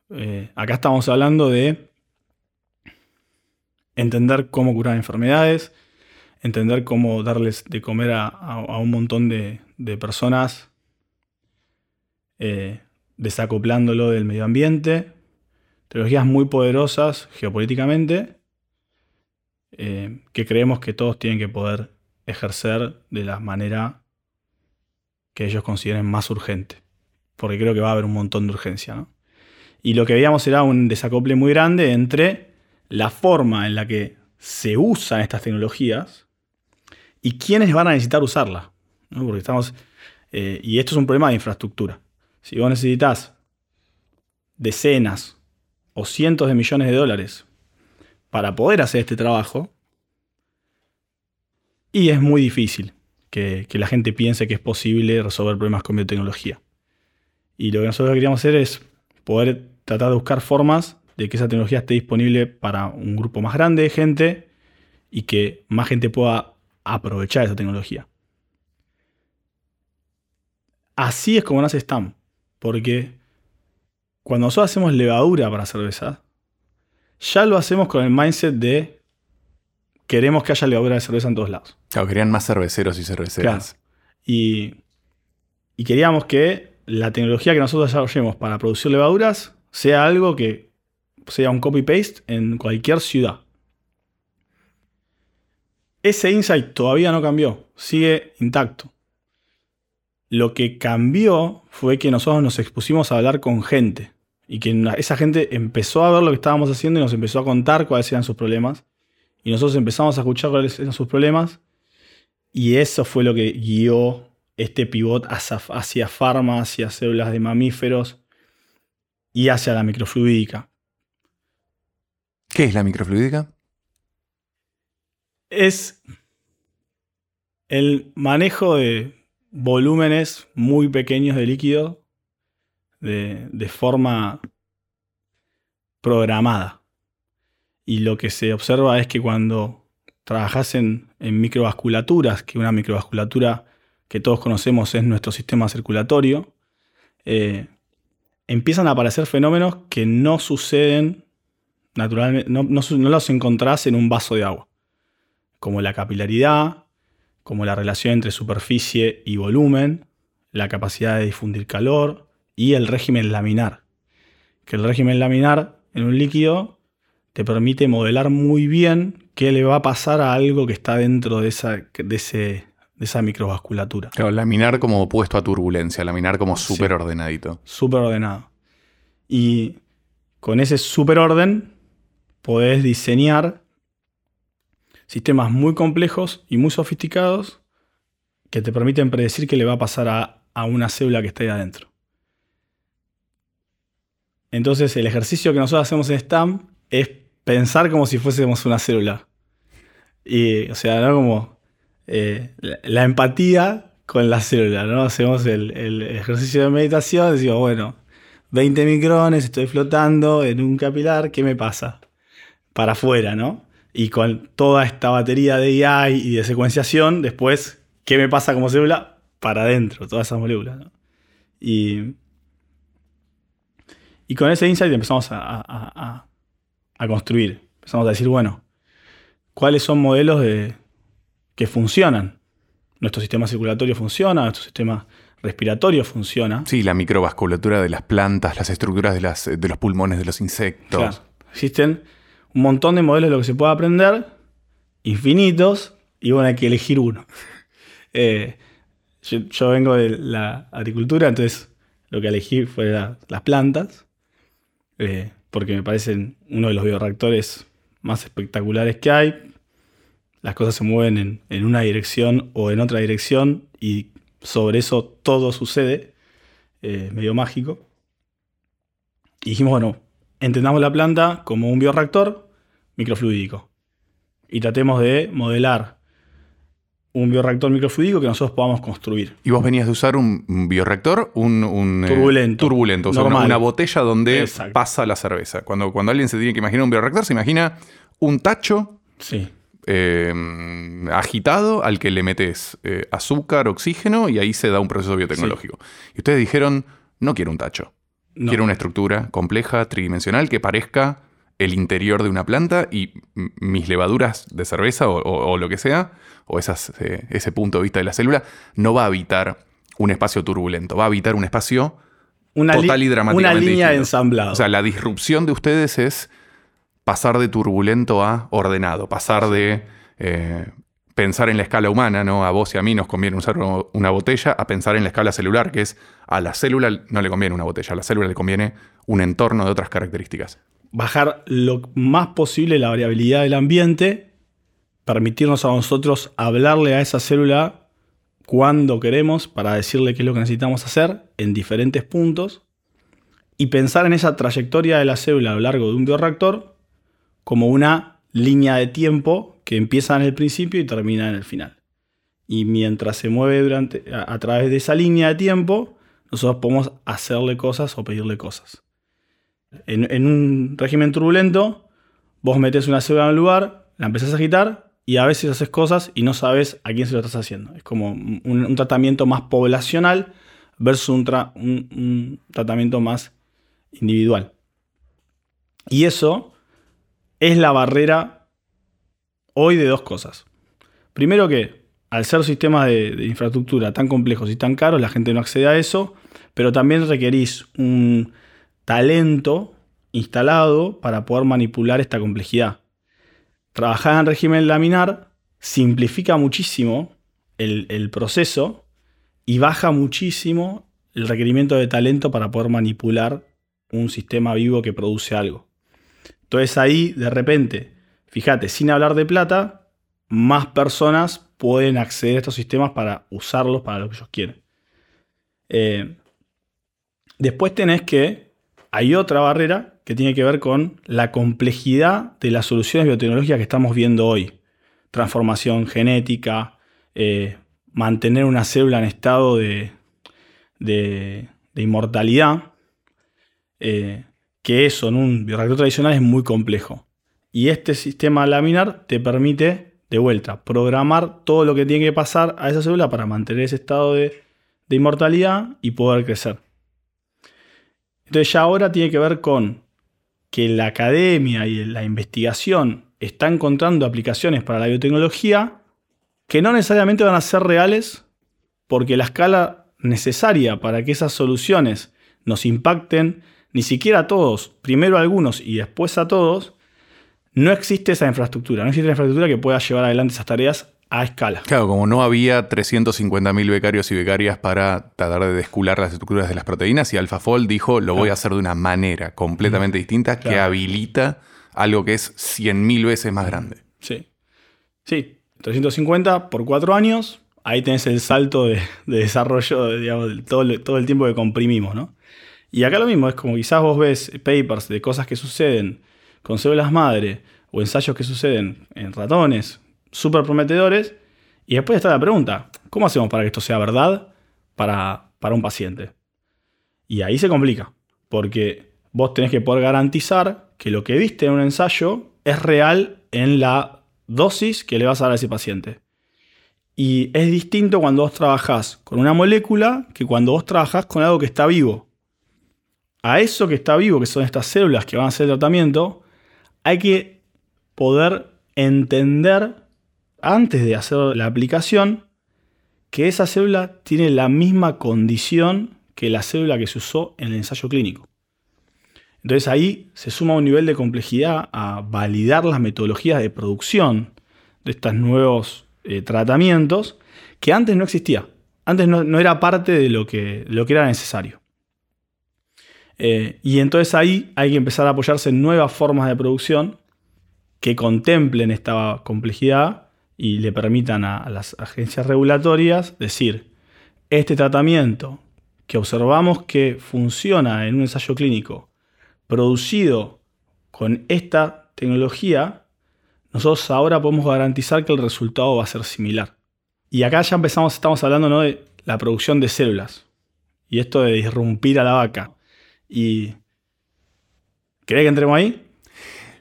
Eh, acá estamos hablando de entender cómo curar enfermedades, entender cómo darles de comer a, a- un montón de, de personas, eh, desacoplándolo del medio ambiente, tecnologías muy poderosas geopolíticamente, eh, que creemos que todos tienen que poder ejercer de la manera que ellos consideren más urgente, porque creo que va a haber un montón de urgencia. ¿no? Y lo que veíamos era un desacople muy grande entre la forma en la que se usan estas tecnologías y quiénes van a necesitar usarlas. ¿no? Porque estamos. eh, y esto es un problema de infraestructura. Si vos necesitas decenas o cientos de millones de dólares para poder hacer este trabajo, y es muy difícil que, la gente piense que es posible resolver problemas con biotecnología. Y lo que nosotros queríamos hacer es poder tratar de buscar formas de que esa tecnología esté disponible para un grupo más grande de gente y que más gente pueda aprovechar esa tecnología. Así es como nace STAM, porque cuando nosotros hacemos levadura para cerveza, ya lo hacemos con el mindset de queremos que haya levadura de cerveza en todos lados. Claro, querían más cerveceros y cerveceras. Y, y queríamos que la tecnología que nosotros desarrollemos para producir levaduras sea algo que sea un copy-paste en cualquier ciudad. Ese insight todavía no cambió, sigue intacto. Lo que cambió fue que nosotros nos expusimos a hablar con gente y que esa gente empezó a ver lo que estábamos haciendo y nos empezó a contar cuáles eran sus problemas. Y nosotros empezamos a escuchar cuáles eran sus problemas y eso fue lo que guió este pivot hacia, hacia farma, hacia células de mamíferos y hacia la microfluídica. ¿Qué es la microfluídica? Es el manejo de volúmenes muy pequeños de líquido de, de forma programada. Y lo que se observa es que cuando trabajas en, microvasculaturas, que una microvasculatura que todos conocemos es nuestro sistema circulatorio, eh, empiezan a aparecer fenómenos que no suceden naturalmente, no, no los encontrás en un vaso de agua, como la capilaridad, como la relación entre superficie y volumen, la capacidad de difundir calor y el régimen laminar. Que el régimen laminar en un líquido te permite modelar muy bien qué le va a pasar a algo que está dentro de esa, de ese, de esa microvasculatura. Claro, laminar como opuesto a turbulencia, laminar como Sí. súper ordenadito. súper ordenado. Y con ese super orden podés diseñar sistemas muy complejos y muy sofisticados que te permiten predecir qué le va a pasar a, a una célula que está ahí adentro. Entonces el ejercicio que nosotros hacemos en STAM es pensar como si fuésemos una célula. Y, o sea, ¿no? Como eh, la, empatía con la célula, ¿no? Hacemos el, ejercicio de meditación, decimos, bueno, 20 micrones, estoy flotando en un capilar, ¿qué me pasa? Para afuera, ¿no? Y con toda esta batería de AI y de secuenciación, después, ¿qué me pasa como célula? Para adentro, todas esas moléculas. Y, y con ese insight empezamos a- a construir. Empezamos a decir, bueno, ¿cuáles son modelos de, que funcionan? Nuestro sistema circulatorio funciona, nuestro sistema respiratorio funciona. Sí, la microvasculatura de las plantas, las estructuras de, las, de los pulmones de los insectos. Claro. Existen un montón de modelos de lo que se puede aprender, infinitos, y bueno, hay que elegir uno. Eh, yo, yo vengo de la agricultura, entonces lo que elegí fue la- las plantas, eh, porque me parecen uno de los bioreactores más espectaculares que hay. Las cosas se mueven en, en una dirección o en otra dirección y sobre eso todo sucede, eh, medio mágico. Y dijimos, bueno, entendamos la planta como un bioreactor microfluídico. Y tratemos de modelar un bioreactor microfluídico que nosotros podamos construir. Y vos venías de usar un bioreactor, un, un, eh, Turbulento. turbulento, o sea, una, botella donde Exacto. pasa la cerveza. Cuando, cuando alguien se tiene que imaginar un bioreactor, se imagina un tacho Sí, eh, agitado al que le metes eh, azúcar, oxígeno y ahí se da un proceso biotecnológico. Y ustedes dijeron, no quiero un tacho, no. quiero una estructura compleja, tridimensional, que parezca el interior de una planta y mis levaduras de cerveza o, o- o lo que sea, o esas, eh, ese punto de vista de la célula, no va a habitar un espacio turbulento, va a habitar un espacio una, total y una dramáticamente línea de distinto. ensamblado. O sea, la disrupción de ustedes es pasar de turbulento a ordenado, pasar de eh, pensar en la escala humana, ¿no? A vos y a mí nos conviene usar una botella, a pensar en la escala celular, que es a la célula no le conviene una botella, a la célula le conviene un entorno de otras características. Bajar lo más posible la variabilidad del ambiente, permitirnos a nosotros hablarle a esa célula cuando queremos para decirle qué es lo que necesitamos hacer en diferentes puntos y pensar en esa trayectoria de la célula a lo largo de un bioreactor como una línea de tiempo que empieza en el principio y termina en el final. Y mientras se mueve durante, a, través de esa línea de tiempo, nosotros podemos hacerle cosas o pedirle cosas. En, un régimen turbulento, vos metes una célula en un lugar, la empezás a agitar y a veces haces cosas y no sabes a quién se lo estás haciendo. Es como un, tratamiento más poblacional versus un tratamiento más individual. Y eso es la barrera hoy de dos cosas. Primero que al ser sistemas de, infraestructura tan complejos y tan caros, la gente no accede a eso, pero también requerís un talento instalado para poder manipular esta complejidad. Trabajar en régimen laminar simplifica muchísimo el, proceso y baja muchísimo el requerimiento de talento para poder manipular un sistema vivo que produce algo. Entonces ahí, de repente, fíjate, sin hablar de plata, más personas pueden acceder a estos sistemas para usarlos para lo que ellos quieren. Eh, después tenés que, hay otra barrera que tiene que ver con la complejidad de las soluciones biotecnológicas que estamos viendo hoy. Transformación genética, eh, mantener una célula en estado de, de, inmortalidad. Eh, que eso en un bioreactor tradicional es muy complejo. Y este sistema laminar te permite, de vuelta, programar todo lo que tiene que pasar a esa célula para mantener ese estado de, inmortalidad y poder crecer. Entonces ya ahora tiene que ver con que la academia y la investigación está encontrando aplicaciones para la biotecnología que no necesariamente van a ser reales porque la escala necesaria para que esas soluciones nos impacten ni siquiera a todos, primero a algunos y después a todos, no existe esa infraestructura. No existe la infraestructura que pueda llevar adelante esas tareas a escala. Claro, como no había 350.000 becarios y becarias para tratar de descular las estructuras de las proteínas, y AlphaFold dijo, lo voy a hacer de una manera completamente distinta que habilita algo que es 100.000 veces más grande. Sí. Sí, 350 por cuatro años, ahí tenés el salto de, desarrollo, digamos, todo, todo el tiempo que comprimimos, ¿no? Y acá lo mismo, es como quizás vos ves papers de cosas que suceden con células madre o ensayos que suceden en ratones súper prometedores, y después está la pregunta, ¿cómo hacemos para que esto sea verdad para, para un paciente? Y ahí se complica, porque vos tenés que poder garantizar que lo que viste en un ensayo es real en la dosis que le vas a dar a ese paciente. Y es distinto cuando vos trabajás con una molécula que cuando vos trabajás con algo que está vivo a eso que está vivo, que son estas células que van a hacer el tratamiento, hay que poder entender antes de hacer la aplicación que esa célula tiene la misma condición que la célula que se usó en el ensayo clínico. Entonces ahí se suma un nivel de complejidad a validar las metodologías de producción de estos nuevos eh, tratamientos que antes no existía. Antes no, era parte de lo que, lo que era necesario. Eh, y entonces ahí hay que empezar a apoyarse en nuevas formas de producción que contemplen esta complejidad y le permitan a, las agencias regulatorias decir, este tratamiento que observamos que funciona en un ensayo clínico producido con esta tecnología, nosotros ahora podemos garantizar que el resultado va a ser similar. Y acá ya empezamos, estamos hablando de la producción de células y esto de disrumpir a la vaca. Y. ¿Querés que entremos ahí?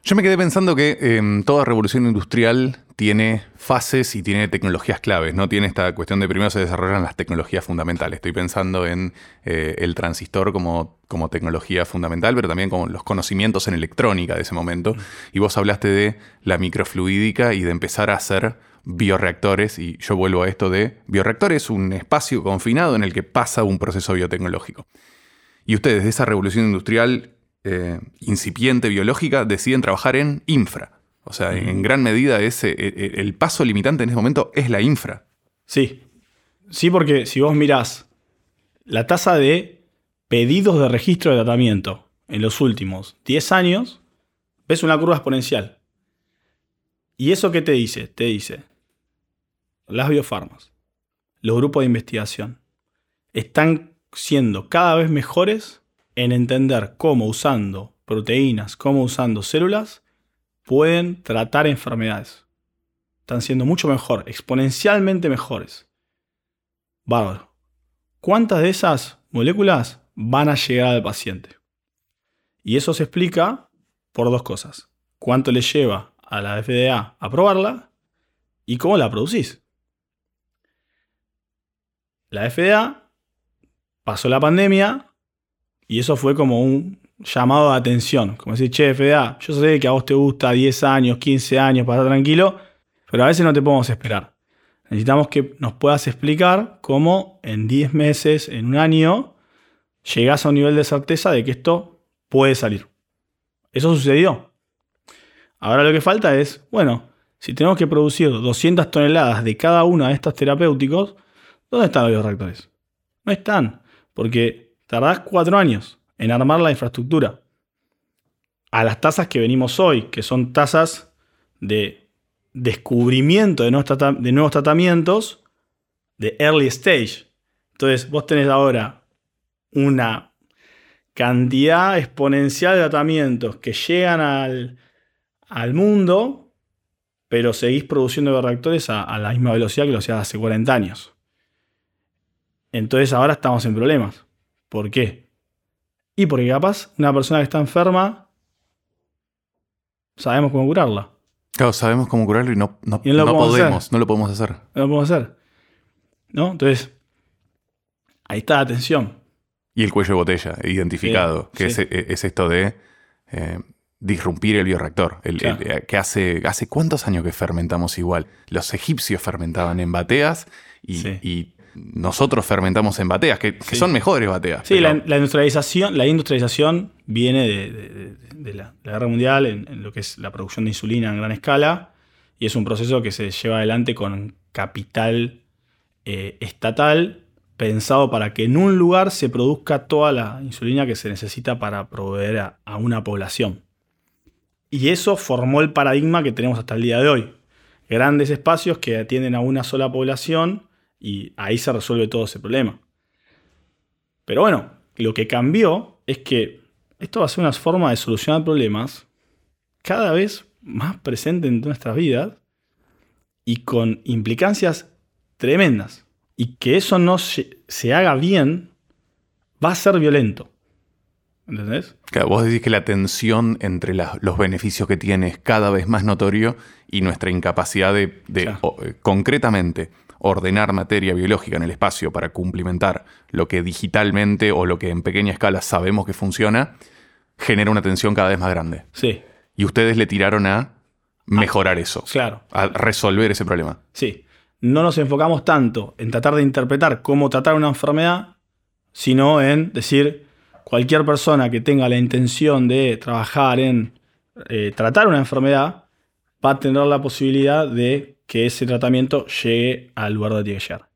Yo me quedé pensando que em, toda revolución industrial tiene fases y tiene tecnologías claves, ¿no? Tiene esta cuestión de primero se desarrollan las tecnologías fundamentales. Estoy pensando en eh, el transistor como, como tecnología fundamental, pero también con los conocimientos en electrónica de ese momento. Y vos hablaste de la microfluídica y de empezar a hacer bioreactores, y yo vuelvo a esto de bioreactores, un espacio confinado en el que pasa un proceso biotecnológico. Y ustedes de esa revolución industrial eh, incipiente biológica deciden trabajar en infra. O sea, en gran medida ese, e- e- el paso limitante en ese momento es la infra. Sí. Sí, porque si vos mirás la tasa de pedidos de registro de tratamiento en los últimos 10 años, ves una curva exponencial. ¿Y eso qué te dice? Te dice, las biofarmas, los grupos de investigación, están siendo cada vez mejores en entender cómo usando proteínas, cómo usando células, pueden tratar enfermedades. Están siendo mucho mejor, exponencialmente mejores. Bárbaro. ¿Cuántas de esas moléculas van a llegar al paciente? Y eso se explica por dos cosas. ¿Cuánto le lleva a la FDA a probarla? ¿Y cómo la producís? La FDA pasó la pandemia y eso fue como un llamado de atención. Como decir, che, FDA, yo sé que a vos te gusta 10 años, 15 años para estar tranquilo, pero a veces no te podemos esperar. Necesitamos que nos puedas explicar cómo en 10 meses, en un año, llegás a un nivel de certeza de que esto puede salir. Eso sucedió. Ahora lo que falta es, bueno, si tenemos que producir 200 toneladas de cada uno de estos terapéuticos, ¿dónde están los bioreactores? No están, porque tardás cuatro años en armar la infraestructura. A las tasas que venimos hoy, que son tasas de descubrimiento de nuevos, tratamientos de early stage. Entonces, vos tenés ahora una cantidad exponencial de tratamientos que llegan al, mundo, pero seguís produciendo bioreactores a, a la misma velocidad que lo hacías hace 40 años. Entonces ahora estamos en problemas. ¿Por qué? Y porque capaz una persona que está enferma, sabemos cómo curarla. Claro, sabemos cómo curarlo y no, no, Y no lo no podemos hacer. no lo podemos hacer. No lo podemos hacer. ¿No? Entonces, ahí está la tensión. Y el cuello de botella, identificado, que sí. Es, es esto de eh, disrumpir el bioreactor. El- Claro. el- eh, que hace, hace cuántos años que fermentamos igual. Los egipcios fermentaban en bateas y, Sí. y nosotros fermentamos en bateas, que, son mejores bateas. Sí, pero- la, la industrialización, la industrialización viene de, de- de- de la, la guerra mundial en, en lo que es la producción de insulina en gran escala y es un proceso que se lleva adelante con capital eh, estatal pensado para que en un lugar se produzca toda la insulina que se necesita para proveer a, a una población. Y eso formó el paradigma que tenemos hasta el día de hoy. Grandes espacios que atienden a una sola población y ahí se resuelve todo ese problema. Pero bueno, lo que cambió es que esto va a ser una forma de solucionar problemas cada vez más presente en nuestras vidas y con implicancias tremendas. Y que eso no se, se haga bien va a ser violento. ¿Entendés? Claro, vos decís que la tensión entre la- los beneficios que tiene es cada vez más notorio y nuestra incapacidad de, de, Claro. o, eh, concretamente ordenar materia biológica en el espacio para cumplimentar lo que digitalmente o lo que en pequeña escala sabemos que funciona, genera una tensión cada vez más grande. Sí, Y ustedes le tiraron a mejorar eso, claro. a resolver ese problema. Sí. No nos enfocamos tanto en tratar de interpretar cómo tratar una enfermedad, sino en decir, cualquier persona que tenga la intención de trabajar en eh, tratar una enfermedad, va a tener la posibilidad de que ese tratamiento llegue al lugar donde tiene que llegar.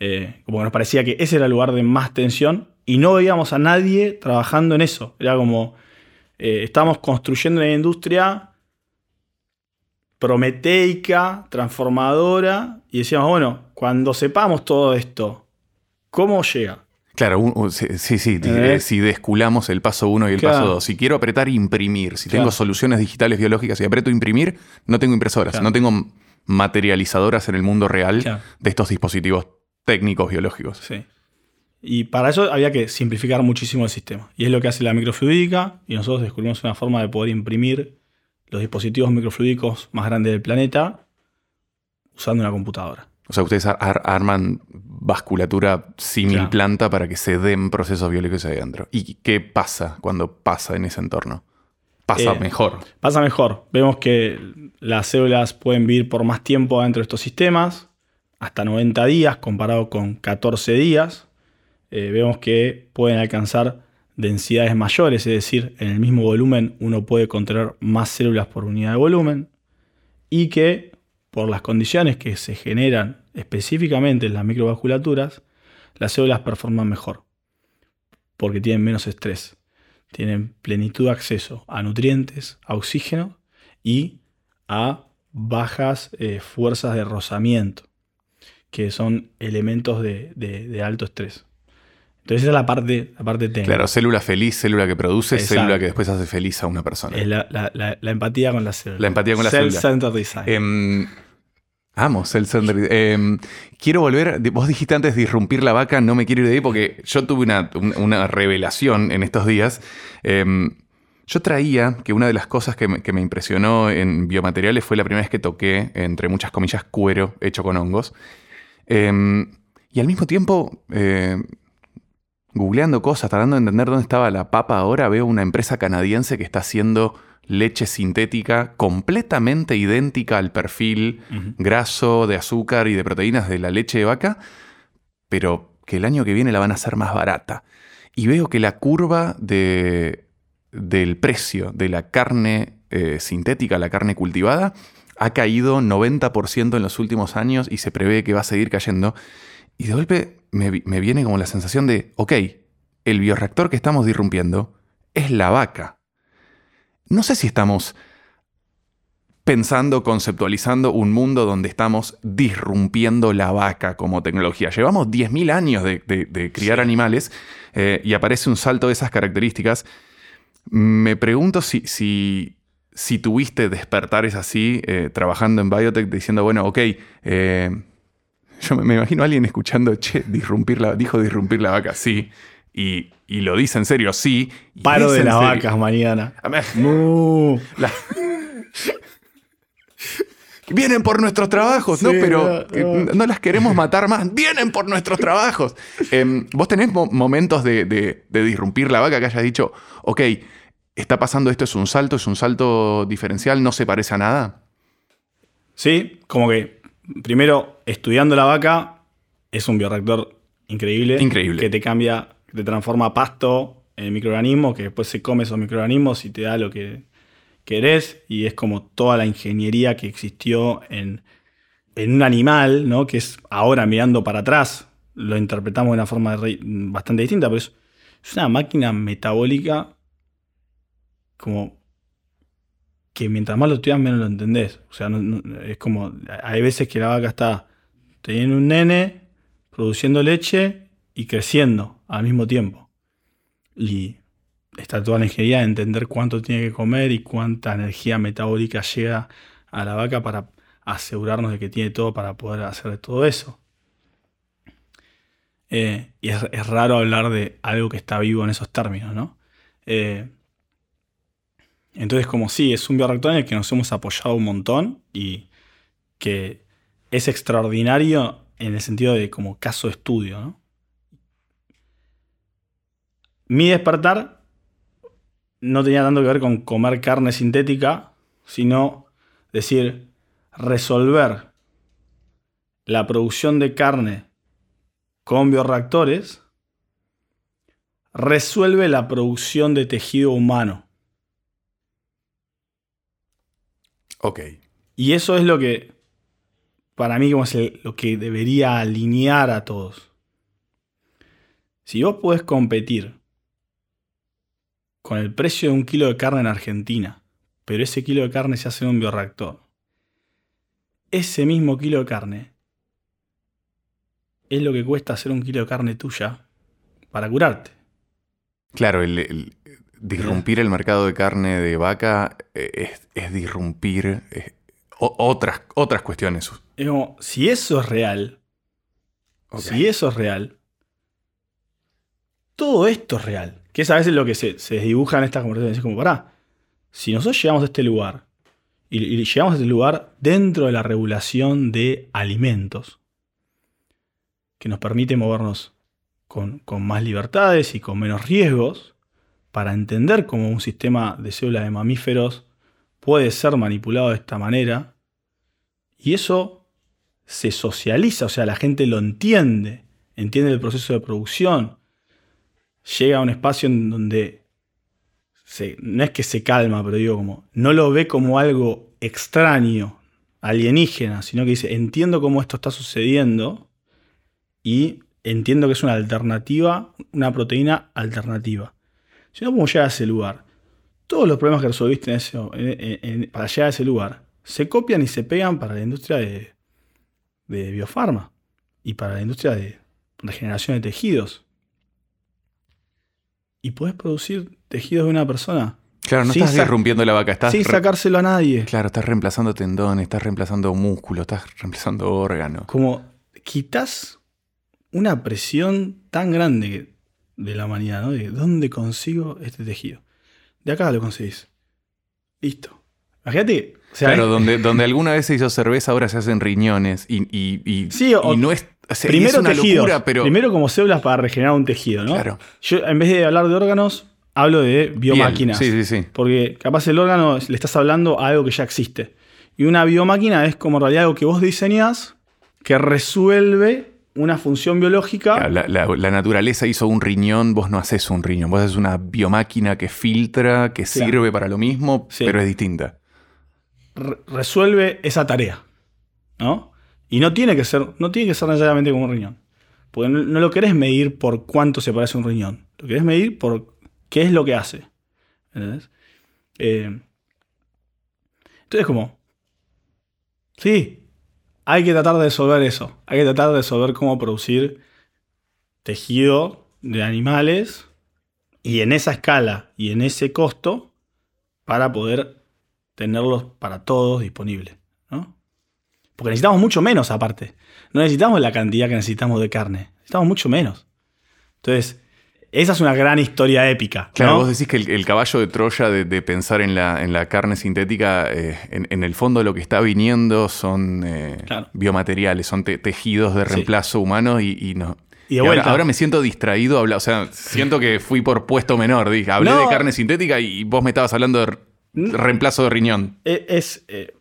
Eh, como que nos parecía que ese era el lugar de más tensión y no veíamos a nadie trabajando en eso. Era como, eh, estamos construyendo una industria prometeica, transformadora, y decíamos, bueno, cuando sepamos todo esto, ¿cómo llega? Claro, un- sí, sí, ¿Eh? eh, si desculamos el paso 1 y el Claro. paso 2. Si quiero apretar imprimir, si Claro. tengo soluciones digitales biológicas y aprieto imprimir, no tengo impresoras, Claro. no tengo materializadoras en el mundo real de estos dispositivos técnicos biológicos. Sí. Y para eso había que simplificar muchísimo el sistema. Y es lo que hace la microfluídica, y nosotros descubrimos una forma de poder imprimir los dispositivos microfluídicos más grandes del planeta usando una computadora. O sea, ustedes ar- ar- arman vasculatura simil Claro. planta para que se den procesos biológicos ahí adentro. ¿Y qué pasa cuando pasa en ese entorno? Pasa Eh, mejor. Pasa mejor. Vemos que las células pueden vivir por más tiempo dentro de estos sistemas, hasta 90 días comparado con 14 días. Eh, vemos que pueden alcanzar densidades mayores, es decir, en el mismo volumen uno puede contener más células por unidad de volumen. y que por las condiciones que se generan específicamente en las microvasculaturas, las células performan mejor, porque tienen menos estrés, tienen plenitud de acceso a nutrientes, a oxígeno y a bajas eh, fuerzas de rozamiento, que son elementos de, de- de alto estrés. Entonces esa es la parte, la parte técnica. Claro, célula feliz, célula que produce, Exacto. célula que después hace feliz a una persona. Es la, la- la- la empatía con la célula. La empatía con la célula. Em, amo Cell Centered. Em, quiero volver. Vos dijiste antes de irrumpir la vaca, no me quiero ir de ahí porque yo tuve una, un- una revelación en estos días. Em, yo traía que una de las cosas que me, que me impresionó en biomateriales fue la primera vez que toqué, entre muchas comillas, cuero hecho con hongos. Em, y al mismo tiempo, eh, googleando cosas, tratando de entender dónde estaba la papa ahora, veo una empresa canadiense que está haciendo leche sintética completamente idéntica al perfil graso de azúcar y de proteínas de la leche de vaca, pero que el año que viene la van a hacer más barata. Y veo que la curva de, del precio de la carne eh, sintética, la carne cultivada, ha caído 90% en los últimos años y se prevé que va a seguir cayendo. Y de golpe me, me viene como la sensación de, ok, el bioreactor que estamos disrumpiendo es la vaca. No sé si estamos pensando, conceptualizando un mundo donde estamos disrumpiendo la vaca como tecnología. Llevamos 10.000 años de, de- de criar animales eh, y aparece un salto de esas características. Me pregunto si, si, si tuviste despertares así, eh, trabajando en biotech, diciendo, bueno, ok, eh, yo me, me imagino a alguien escuchando, che, disrumpir la, dijo disrumpir la vaca, sí, y, y lo dice en serio, sí. Paro de las vacas mañana. La- Vienen por nuestros trabajos, ¿no? Pero no, no. no las queremos matar más. Vienen por nuestros trabajos. Em, ¿Vos tenés mo- momentos de, de- de disrumpir la vaca que hayas dicho, ok, está pasando esto, es un salto, es un salto diferencial, no se parece a nada? Sí, como que primero estudiando la vaca es un bioreactor increíble. Increíble. Que te cambia, que te transforma pasto en microorganismo, que después se come esos microorganismos y te da lo que querés. Y es como toda la ingeniería que existió en, en un animal, ¿no? Que es ahora mirando para atrás, lo interpretamos de una forma bastante distinta, pero es, es una máquina metabólica como que mientras más lo estudias menos lo entendés. O sea, no- es como, hay veces que la vaca está teniendo un nene, produciendo leche y creciendo al mismo tiempo. Y está toda la ingeniería de entender cuánto tiene que comer y cuánta energía metabólica llega a la vaca para asegurarnos de que tiene todo para poder hacer todo eso. Eh, y es, es raro hablar de algo que está vivo en esos términos, ¿no? Eh, entonces, como sí, es un bioreactor en el que nos hemos apoyado un montón y que es extraordinario en el sentido de como caso de estudio, ¿no? Mi despertar no tenía tanto que ver con comer carne sintética, sino decir, resolver la producción de carne con bioreactores resuelve la producción de tejido humano. Ok. Y eso es lo que, para mí, como es el- lo que debería alinear a todos. Si vos podés competir con el precio de un kilo de carne en Argentina, pero ese kilo de carne se hace en un bioreactor, ese mismo kilo de carne es lo que cuesta hacer un kilo de carne tuya para curarte. Claro, el, el- disrumpir el mercado de carne de vaca eh, es, es disrumpir o- otras, otras cuestiones. Es como, si eso es real. Si eso es real, todo esto es real. Que es a veces lo que se, se en estas conversaciones. Es como, pará, si nosotros llegamos a este lugar, y, y llegamos a este lugar dentro de la regulación de alimentos, que nos permite movernos con, con más libertades y con menos riesgos, para entender cómo un sistema de células de mamíferos puede ser manipulado de esta manera, y eso se socializa, o sea, la gente lo entiende, entiende el proceso de producción, llega a un espacio en donde no es que se calma, pero digo como, no lo ve como algo extraño, alienígena, sino que dice, entiendo cómo esto está sucediendo y entiendo que es una alternativa, una proteína alternativa. Si no, ¿cómo llegar a ese lugar? Todos los problemas que resolviste en ese- para llegar a ese lugar se copian y se pegan para la industria de, de biofarma y para la industria de regeneración de tejidos. Y puedes producir tejidos de una persona Claro, no Sin estás disrumpiendo la vaca, estás. sin sacárselo a nadie. Claro, estás reemplazando tendones, estás reemplazando músculos, estás reemplazando órganos. Como quitas una presión tan grande de la humanidad, ¿no? De dónde consigo este tejido. De acá lo conseguís. Listo. Imagínate. Sea, Claro, donde, donde alguna vez se hizo cerveza, ahora se hacen riñones. Y, y, y- Sí, o- y no es. o sea, primero es una tejidos. locura, pero. Primero como células para regenerar un tejido, ¿no? Claro. Yo, en vez de hablar de órganos, hablo de Bien, biomáquinas. Sí, sí, sí. Porque capaz el órgano le estás hablando a algo que ya existe. Y una biomáquina es como en realidad algo que vos diseñás que resuelve una función biológica. La, la- la naturaleza hizo un riñón, vos no haces un riñón, vos haces una biomáquina que filtra, que Claro. sirve para lo mismo, Sí. pero es distinta. Re- resuelve esa tarea. ¿No? Y no tiene que ser, no tiene que ser necesariamente como un riñón. Porque no, lo querés medir por cuánto se parece un riñón. Lo querés medir por qué es lo que hace. ¿Entendés? Eh, entonces, como. Sí, hay que tratar de resolver eso. Hay que tratar de resolver cómo producir tejido de animales y en esa escala y en ese costo para poder tenerlos para todos disponibles. ¿no? Porque necesitamos mucho menos aparte. No necesitamos la cantidad que necesitamos de carne. Necesitamos mucho menos. Entonces, esa es una gran historia épica. Claro, vos decís que el, el caballo de Troya de, de pensar en la, en la carne sintética, eh, en, en el fondo lo que está viniendo son eh, Claro. biomateriales, son te- tejidos de Sí. reemplazo humano y, y no. Y de ahora, vuelta. ahora me siento distraído, habla, o sea, siento que fui por puesto menor. Dije, hablé No. de carne sintética y vos me estabas hablando de reemplazo de riñón. E- es eh,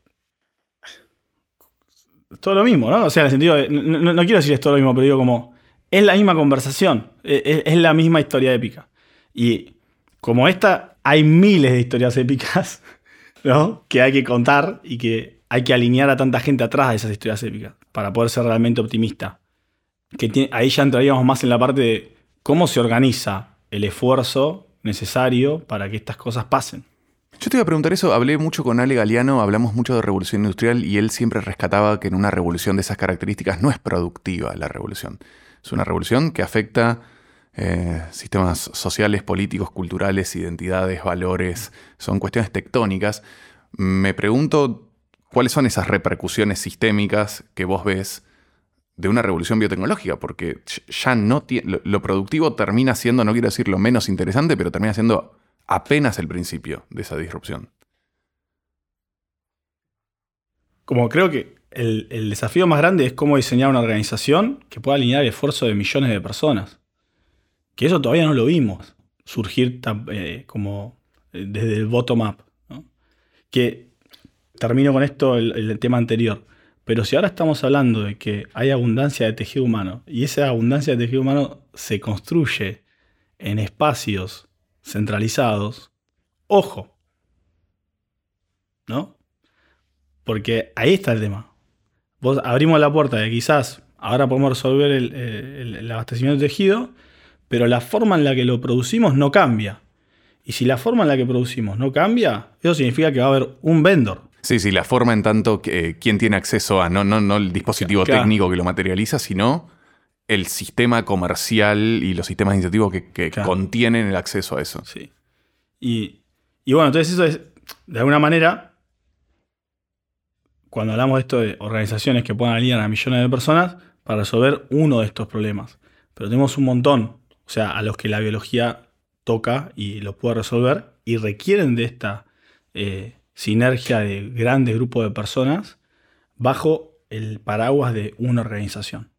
todo lo mismo, ¿no? O sea, en el sentido de, no, quiero decir es todo lo mismo, pero digo como, es la misma conversación, e- es, es la misma historia épica. Y como esta, hay miles de historias épicas, ¿no? Que hay que contar y que hay que alinear a tanta gente atrás de esas historias épicas para poder ser realmente optimista. Que tiene- ahí ya entraríamos más en la parte de cómo se organiza el esfuerzo necesario para que estas cosas pasen. Yo te iba a preguntar eso, hablé mucho con Ale Galeano, hablamos mucho de revolución industrial y él siempre rescataba que en una revolución de esas características no es productiva la revolución. Es una revolución que afecta eh, sistemas sociales, políticos, culturales, identidades, valores, son cuestiones tectónicas. Me pregunto cuáles son esas repercusiones sistémicas que vos ves de una revolución biotecnológica, porque ya no tiene, lo, lo productivo termina siendo, no quiero decir lo menos interesante, pero termina siendo apenas el principio de esa disrupción. como creo que el, desafío más grande es cómo diseñar una organización que pueda alinear el esfuerzo de millones de personas. Que eso todavía no lo vimos surgir eh, como eh, desde el bottom-up. Que termino con esto el, el tema anterior. Pero si ahora estamos hablando de que hay abundancia de tejido humano y esa abundancia de tejido humano se construye en espacios centralizados, ojo, ¿no? Porque ahí está el tema. Vos abrimos la puerta de quizás ahora podemos resolver el, el- el abastecimiento de tejido, pero la forma en la que lo producimos no cambia. Y si la forma en la que producimos no cambia, eso significa que va a haber un vendor. Sí, sí, la forma en tanto que eh, quién tiene acceso a, no, no, no el dispositivo Claro. técnico que lo materializa, sino el sistema comercial y los sistemas incentivos que, que Claro. contienen el acceso a eso. Sí. Y, y bueno, entonces eso es, de alguna manera, cuando hablamos de esto de organizaciones que puedan alinear a millones de personas para resolver uno de estos problemas. Pero tenemos un montón, o sea, a los que la biología toca y lo puede resolver y requieren de esta eh, sinergia de grandes grupos de personas bajo el paraguas de una organización.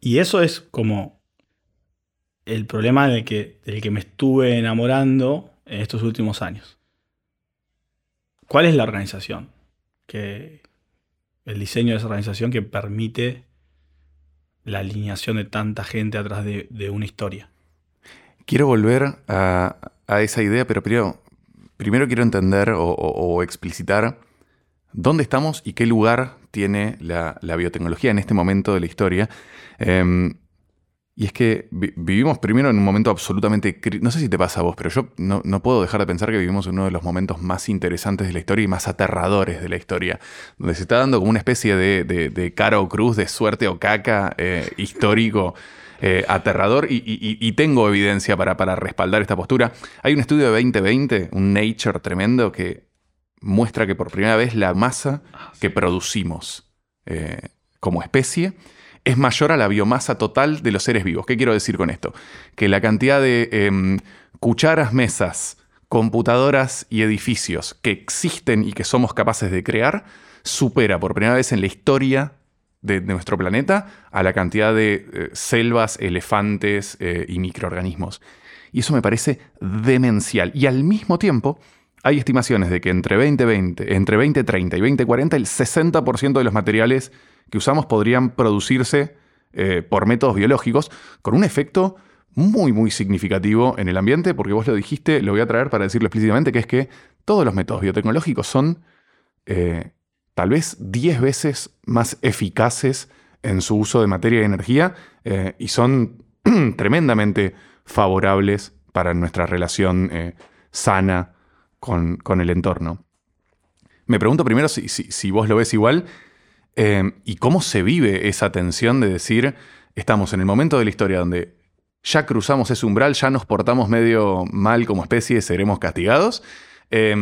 Y eso es como el problema del que, del que me estuve enamorando en estos últimos años. ¿Cuál es la organización? Que, el diseño de esa organización que permite la alineación de tanta gente atrás de, una historia. Quiero volver a, a esa idea, pero primero, quiero entender o, explicitar dónde estamos y qué lugar tiene la biotecnología en este momento de la historia. Em, y es que vi- vivimos primero en un momento absolutamente... No sé si te pasa a vos, pero yo no, no puedo dejar de pensar que vivimos en uno de los momentos más interesantes de la historia y más aterradores de la historia, donde se está dando como una especie de, de, de cara o cruz, de suerte o caca eh, histórico. eh, aterrador y, y- y- y tengo evidencia para, para respaldar esta postura. Hay un estudio de 2020, un Nature tremendo, que muestra que por primera vez la masa que producimos eh, como especie es mayor a la biomasa total de los seres vivos. ¿Qué quiero decir con esto? Que la cantidad de em, cucharas, mesas, computadoras y edificios que existen y que somos capaces de crear supera por primera vez en la historia de, nuestro planeta a la cantidad de eh, selvas, elefantes eh, y microorganismos. Y eso me parece demencial. Y al mismo tiempo, hay estimaciones de que entre 2020, entre 2030 y 2040, el 60% de los materiales que usamos podrían producirse eh, por métodos biológicos, con un efecto muy, muy significativo en el ambiente, porque vos lo dijiste, lo voy a traer para decirlo explícitamente, que es que todos los métodos biotecnológicos son eh, tal vez 10 veces más eficaces en su uso de materia y energía eh, y son tremendamente favorables para nuestra relación sana con, con el entorno. Me pregunto primero si, si- si vos lo ves igual eh, y cómo se vive esa tensión de decir, estamos en el momento de la historia donde ya cruzamos ese umbral, ya nos portamos medio mal como especie, seremos castigados, eh,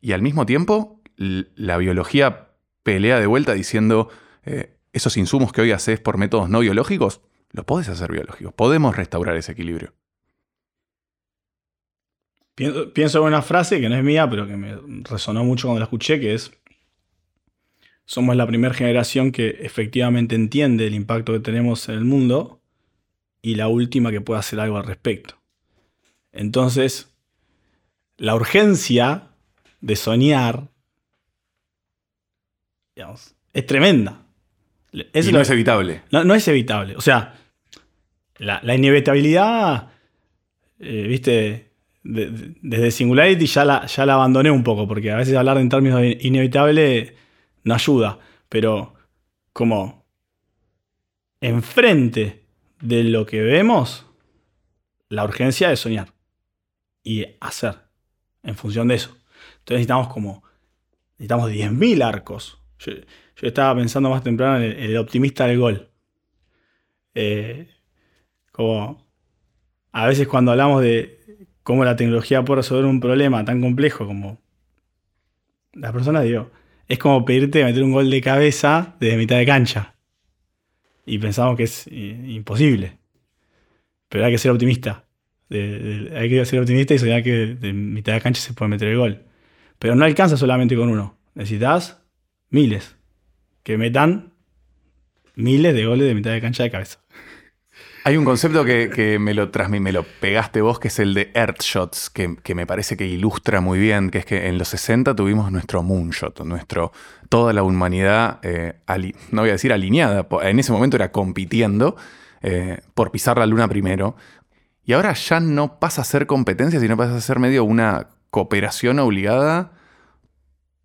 y al mismo tiempo la biología pelea de vuelta diciendo, eh, esos insumos que hoy haces por métodos no biológicos, los podés hacer biológicos, podemos restaurar ese equilibrio. Pienso en una frase que no es mía, pero que me resonó mucho cuando la escuché, que es, somos la primera generación que efectivamente entiende el impacto que tenemos en el mundo y la última que puede hacer algo al respecto. Entonces, la urgencia de soñar digamos, es tremenda. Es y lo- no es evitable. no, no es evitable. O sea, la, la inevitabilidad, eh, viste, de- de- desde Singularity ya la, ya la abandoné un poco, porque a veces hablar en términos de inevitable no ayuda. Pero como enfrente de lo que vemos, la urgencia es soñar y hacer en función de eso. Entonces necesitamos como, necesitamos 10.000 arcos. Yo, yo estaba pensando más temprano en el, en el optimista del gol. Eh, como a veces cuando hablamos de cómo la tecnología puede resolver un problema tan complejo como las personas, digo, es como pedirte meter un gol de cabeza desde mitad de cancha. Y pensamos que es eh, imposible. Pero hay que ser optimista. Hay que ser optimista y soñar que de mitad de cancha se puede meter el gol. Pero no alcanza solamente con uno. Necesitas miles. Que metan miles de goles de mitad de cancha de cabeza. Hay un concepto que, me lo pegaste vos, que es el de Earthshots, que, me parece que ilustra muy bien, que es que en los 60 tuvimos nuestro Moonshot, nuestro, toda la humanidad, eh, no voy a decir alineada, en ese momento era compitiendo eh, por pisar la luna primero, y ahora ya no pasa a ser competencia, sino pasa a ser medio una cooperación obligada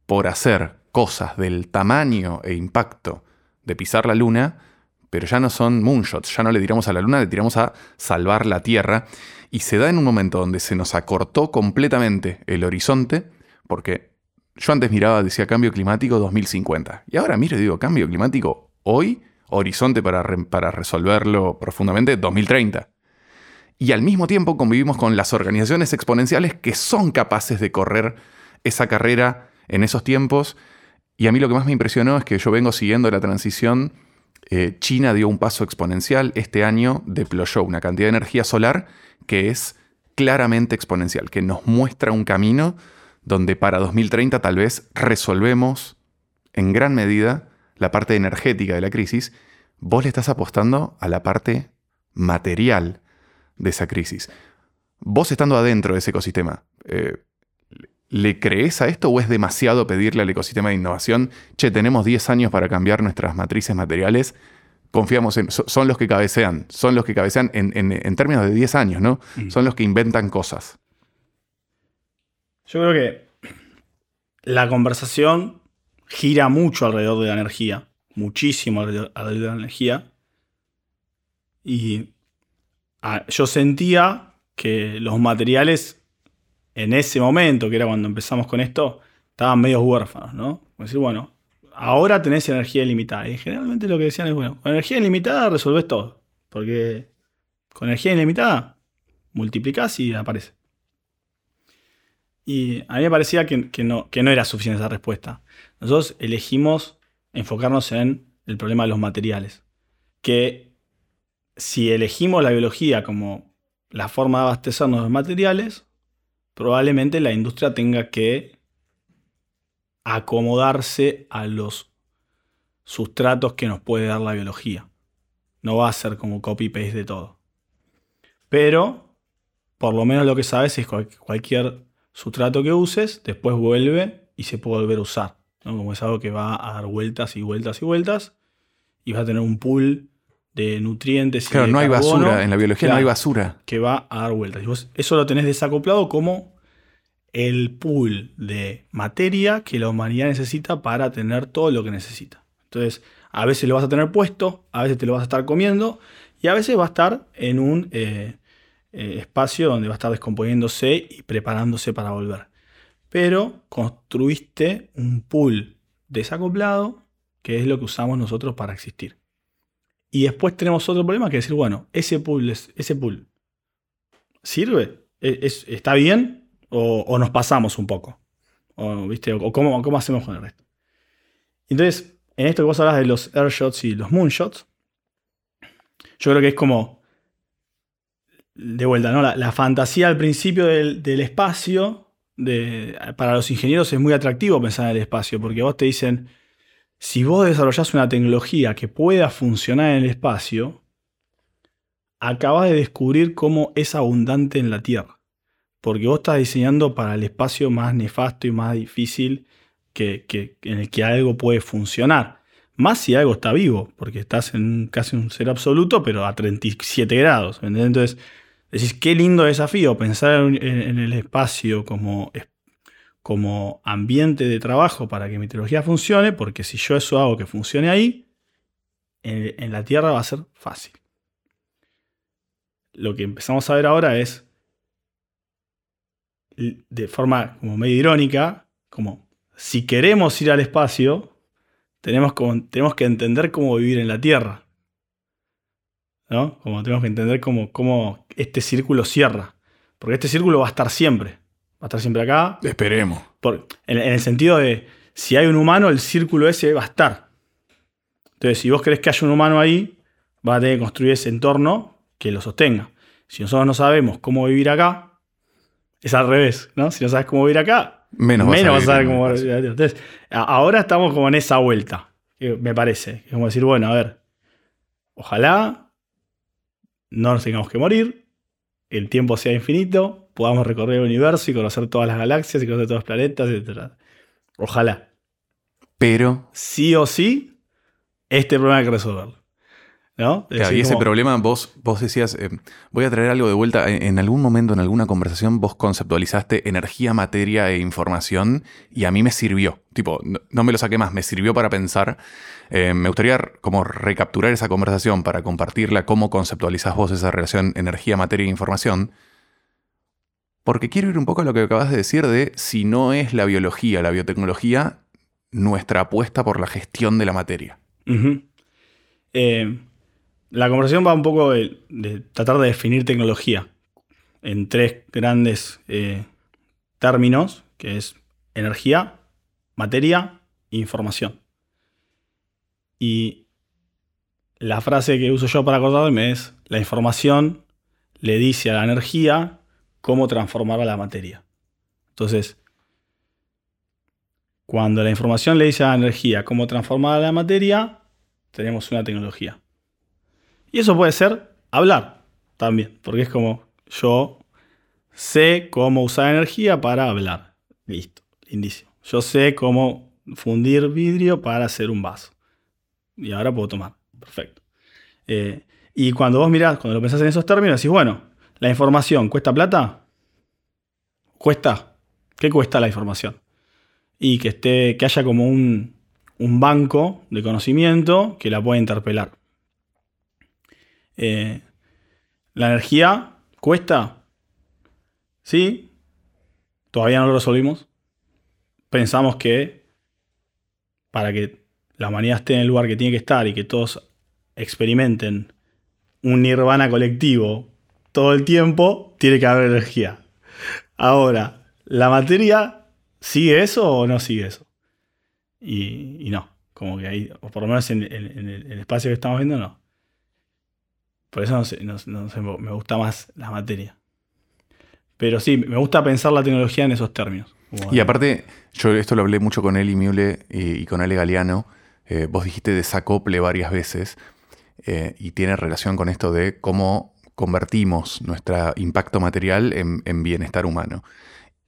por hacer cosas del tamaño e impacto de pisar la luna, pero ya no son moonshots, ya no le tiramos a la luna, le tiramos a salvar la Tierra. Y se da en un momento donde se nos acortó completamente el horizonte, porque yo antes miraba, decía cambio climático 2050. Y ahora miro y digo, cambio climático hoy, horizonte para, para resolverlo profundamente 2030. Y al mismo tiempo convivimos con las organizaciones exponenciales que son capaces de correr esa carrera en esos tiempos. Y a mí lo que más me impresionó es que yo vengo siguiendo la transición. Eh, China dio un paso exponencial. Este año deployó una cantidad de energía solar que es claramente exponencial, que nos muestra un camino donde para 2030 tal vez resolvemos en gran medida la parte energética de la crisis. Vos le estás apostando a la parte material de esa crisis. Vos estando adentro de ese ecosistema, eh, ¿le crees a esto o es demasiado pedirle al ecosistema de innovación, che, tenemos 10 años para cambiar nuestras matrices materiales? Confiamos en, so- son los que cabecean, son los que cabecean en, en- en términos de 10 años, ¿no? Son los que inventan cosas. Yo creo que la conversación gira mucho alrededor de la energía, muchísimo alrededor, alrededor de la energía. Y yo sentía que los materiales en ese momento, que era cuando empezamos con esto, estaban medio huérfanos, ¿no? Como decir, bueno, ahora tenés energía ilimitada. Y generalmente lo que decían es, bueno, con energía ilimitada resolvés todo. Porque con energía ilimitada multiplicás y aparece. Y a mí me parecía que, que no, que no era suficiente esa respuesta. Nosotros elegimos enfocarnos en el problema de los materiales. Que si elegimos la biología como la forma de abastecernos de materiales, probablemente la industria tenga que acomodarse a los sustratos que nos puede dar la biología. No va a ser como copy-paste de todo. Pero, por lo menos lo que sabes es que cualquier sustrato que uses, después vuelve y se puede volver a usar. Como es algo que va a dar vueltas y vueltas y vueltas. Y vas a tener un pool de nutrientes. Claro, y de no hay basura. En la biología no hay basura. que va a dar vueltas. Y vos eso lo tenés desacoplado como el pool de materia que la humanidad necesita para tener todo lo que necesita. Entonces, a veces lo vas a tener puesto, a veces te lo vas a estar comiendo y a veces va a estar en un eh, eh, espacio donde va a estar descomponiéndose y preparándose para volver. Pero construiste un pool desacoplado que es lo que usamos nosotros para existir. Y después tenemos otro problema que decir, bueno, ese pool, es- ese pool ¿sirve? ¿E- es- ¿Está bien? ¿O, nos pasamos un poco? ¿O, ¿viste? ¿O cómo, cómo hacemos con el resto? Entonces, en esto que vos hablas de los airshots y los moonshots, yo creo que es como, de vuelta, ¿no? La, la fantasía al principio del, del espacio, de, para los ingenieros es muy atractivo pensar en el espacio, porque vos te dicen, si vos desarrollás una tecnología que pueda funcionar en el espacio, acabas de descubrir cómo es abundante en la Tierra. Porque vos estás diseñando para el espacio más nefasto y más difícil que, en el que algo puede funcionar. Más si algo está vivo, porque estás en casi un ser absoluto, pero a 37 grados. Entonces, decís, qué lindo desafío pensar en, en- el espacio como, como ambiente de trabajo para que mi tecnología funcione, porque si yo eso hago que funcione ahí, en- la Tierra va a ser fácil lo que empezamos a ver ahora es de forma como medio irónica, como si queremos ir al espacio, tenemos, tenemos que entender cómo vivir en la Tierra. ¿No? Como tenemos que entender cómo, cómo este círculo cierra. Porque este círculo va a estar siempre. Va a estar siempre acá. Esperemos. Por- en, en el sentido de, si hay un humano, el círculo ese va a estar. Entonces, si vos querés que haya un humano ahí, vas a tener que construir ese entorno que lo sostenga. Si nosotros no sabemos cómo vivir acá, es al revés, ¿no? Si no sabes cómo vivir acá, Menos, vas menos vas a saber cómo vivir. Entonces, ahora estamos como en esa vuelta, que me parece. Es como decir, bueno, a ver, ojalá no nos tengamos que morir, el tiempo sea infinito, podamos recorrer el universo y conocer todas las galaxias y conocer todos los planetas, etc. Ojalá. Pero, Sí o sí, este problema hay que resolverlo. ¿No? Es claro, decir, y ese como- problema, vos, vos decías, eh, voy a traer algo de vuelta. En, en algún momento, en alguna conversación, vos conceptualizaste energía, materia e información y a mí me sirvió. Tipo, no, no me lo saqué más, me sirvió para pensar. Eh, me gustaría como recapturar esa conversación para compartirla, cómo conceptualizás vos esa relación energía, materia e información. Porque quiero ir un poco a lo que acabas de decir de si no es la biología, la biotecnología, nuestra apuesta por la gestión de la materia. Eh, la conversación va un poco de, tratar de definir tecnología en tres grandes eh, términos, que es energía, materia información. Y la frase que uso yo para acordarme es, la información le dice a la energía cómo transformar a la materia. Entonces, cuando la información le dice a la energía cómo transformar a la materia, tenemos una tecnología. Y eso puede ser hablar también, porque es como yo sé cómo usar energía para hablar. Listo, lindísimo. Yo sé cómo fundir vidrio para hacer un vaso. Y ahora puedo tomar. Perfecto. Eh, y cuando vos mirás, cuando lo pensás en esos términos, decís, bueno, ¿la información cuesta plata? ¿Cuesta? ¿Qué cuesta la información? Y que, esté, que haya como un, banco de conocimiento que la puede interpelar. Eh, ¿La energía cuesta? Sí. Todavía no lo resolvimos. Pensamos que para que la humanidad esté en el lugar que tiene que estar y que todos experimenten un nirvana colectivo todo el tiempo, tiene que haber energía. Ahora, ¿la materia sigue eso o no sigue eso? Y, no, como que ahí, o por lo menos en, el espacio que estamos viendo, no. Por eso no me gusta más la materia. Pero sí, me gusta pensar la tecnología en esos términos. Y aparte, yo esto lo hablé mucho con Eli Mule y, con Ale Galeano. Eh, vos dijiste desacople varias veces eh, y tiene relación con esto de cómo convertimos nuestro impacto material en, bienestar humano.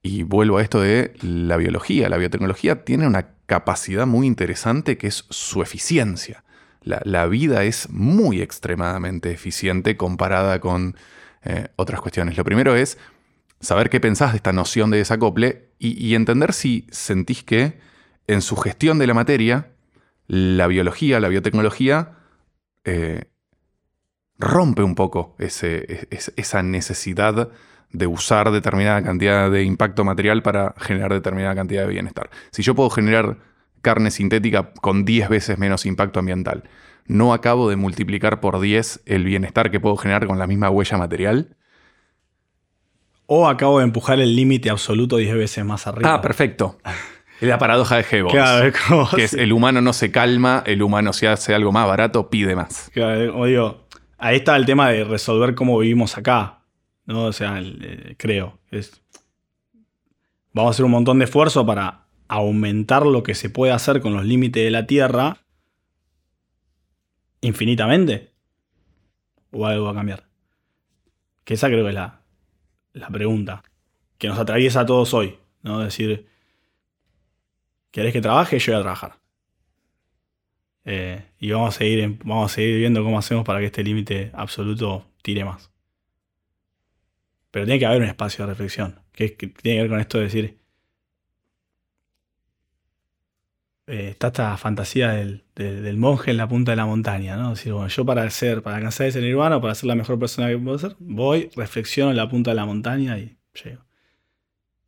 Y vuelvo a esto de la biología. La biotecnología tiene una capacidad muy interesante que es su eficiencia. La, vida es muy extremadamente eficiente comparada con eh, otras cuestiones. Lo primero es saber qué pensás de esta noción de desacople y, entender si sentís que en su gestión de la materia, la biología, la biotecnología, eh, rompe un poco esa necesidad de usar determinada cantidad de impacto material para generar determinada cantidad de bienestar. Si yo puedo generar carne sintética con 10 veces menos impacto ambiental, ¿no acabo de multiplicar por 10 el bienestar que puedo generar con la misma huella material? O acabo de empujar el límite absoluto 10 veces más arriba. Ah, perfecto. Es la paradoja de Hegel. que es el humano no se calma, el humano si hace algo más barato pide más. Claro, digo, ahí está el tema de resolver cómo vivimos acá. ¿no? O sea, eh, creo. Es, vamos a hacer un montón de esfuerzo para aumentar lo que se puede hacer con los límites de la Tierra infinitamente. ¿O algo va a cambiar? Que esa creo que es la, la pregunta que nos atraviesa a todos hoy. ¿no? Decir, ¿querés que trabaje? Yo voy a trabajar. Eh, y vamos a, seguir, vamos a seguir viendo cómo hacemos para que este límite absoluto tire más. Pero tiene que haber un espacio de reflexión, que, tiene que ver con esto de decir, eh, está esta fantasía del, monje en la punta de la montaña, ¿no? Decir, bueno, yo para ser, para alcanzar ese nirvana, para ser la mejor persona que puedo ser, voy, reflexiono en la punta de la montaña y llego.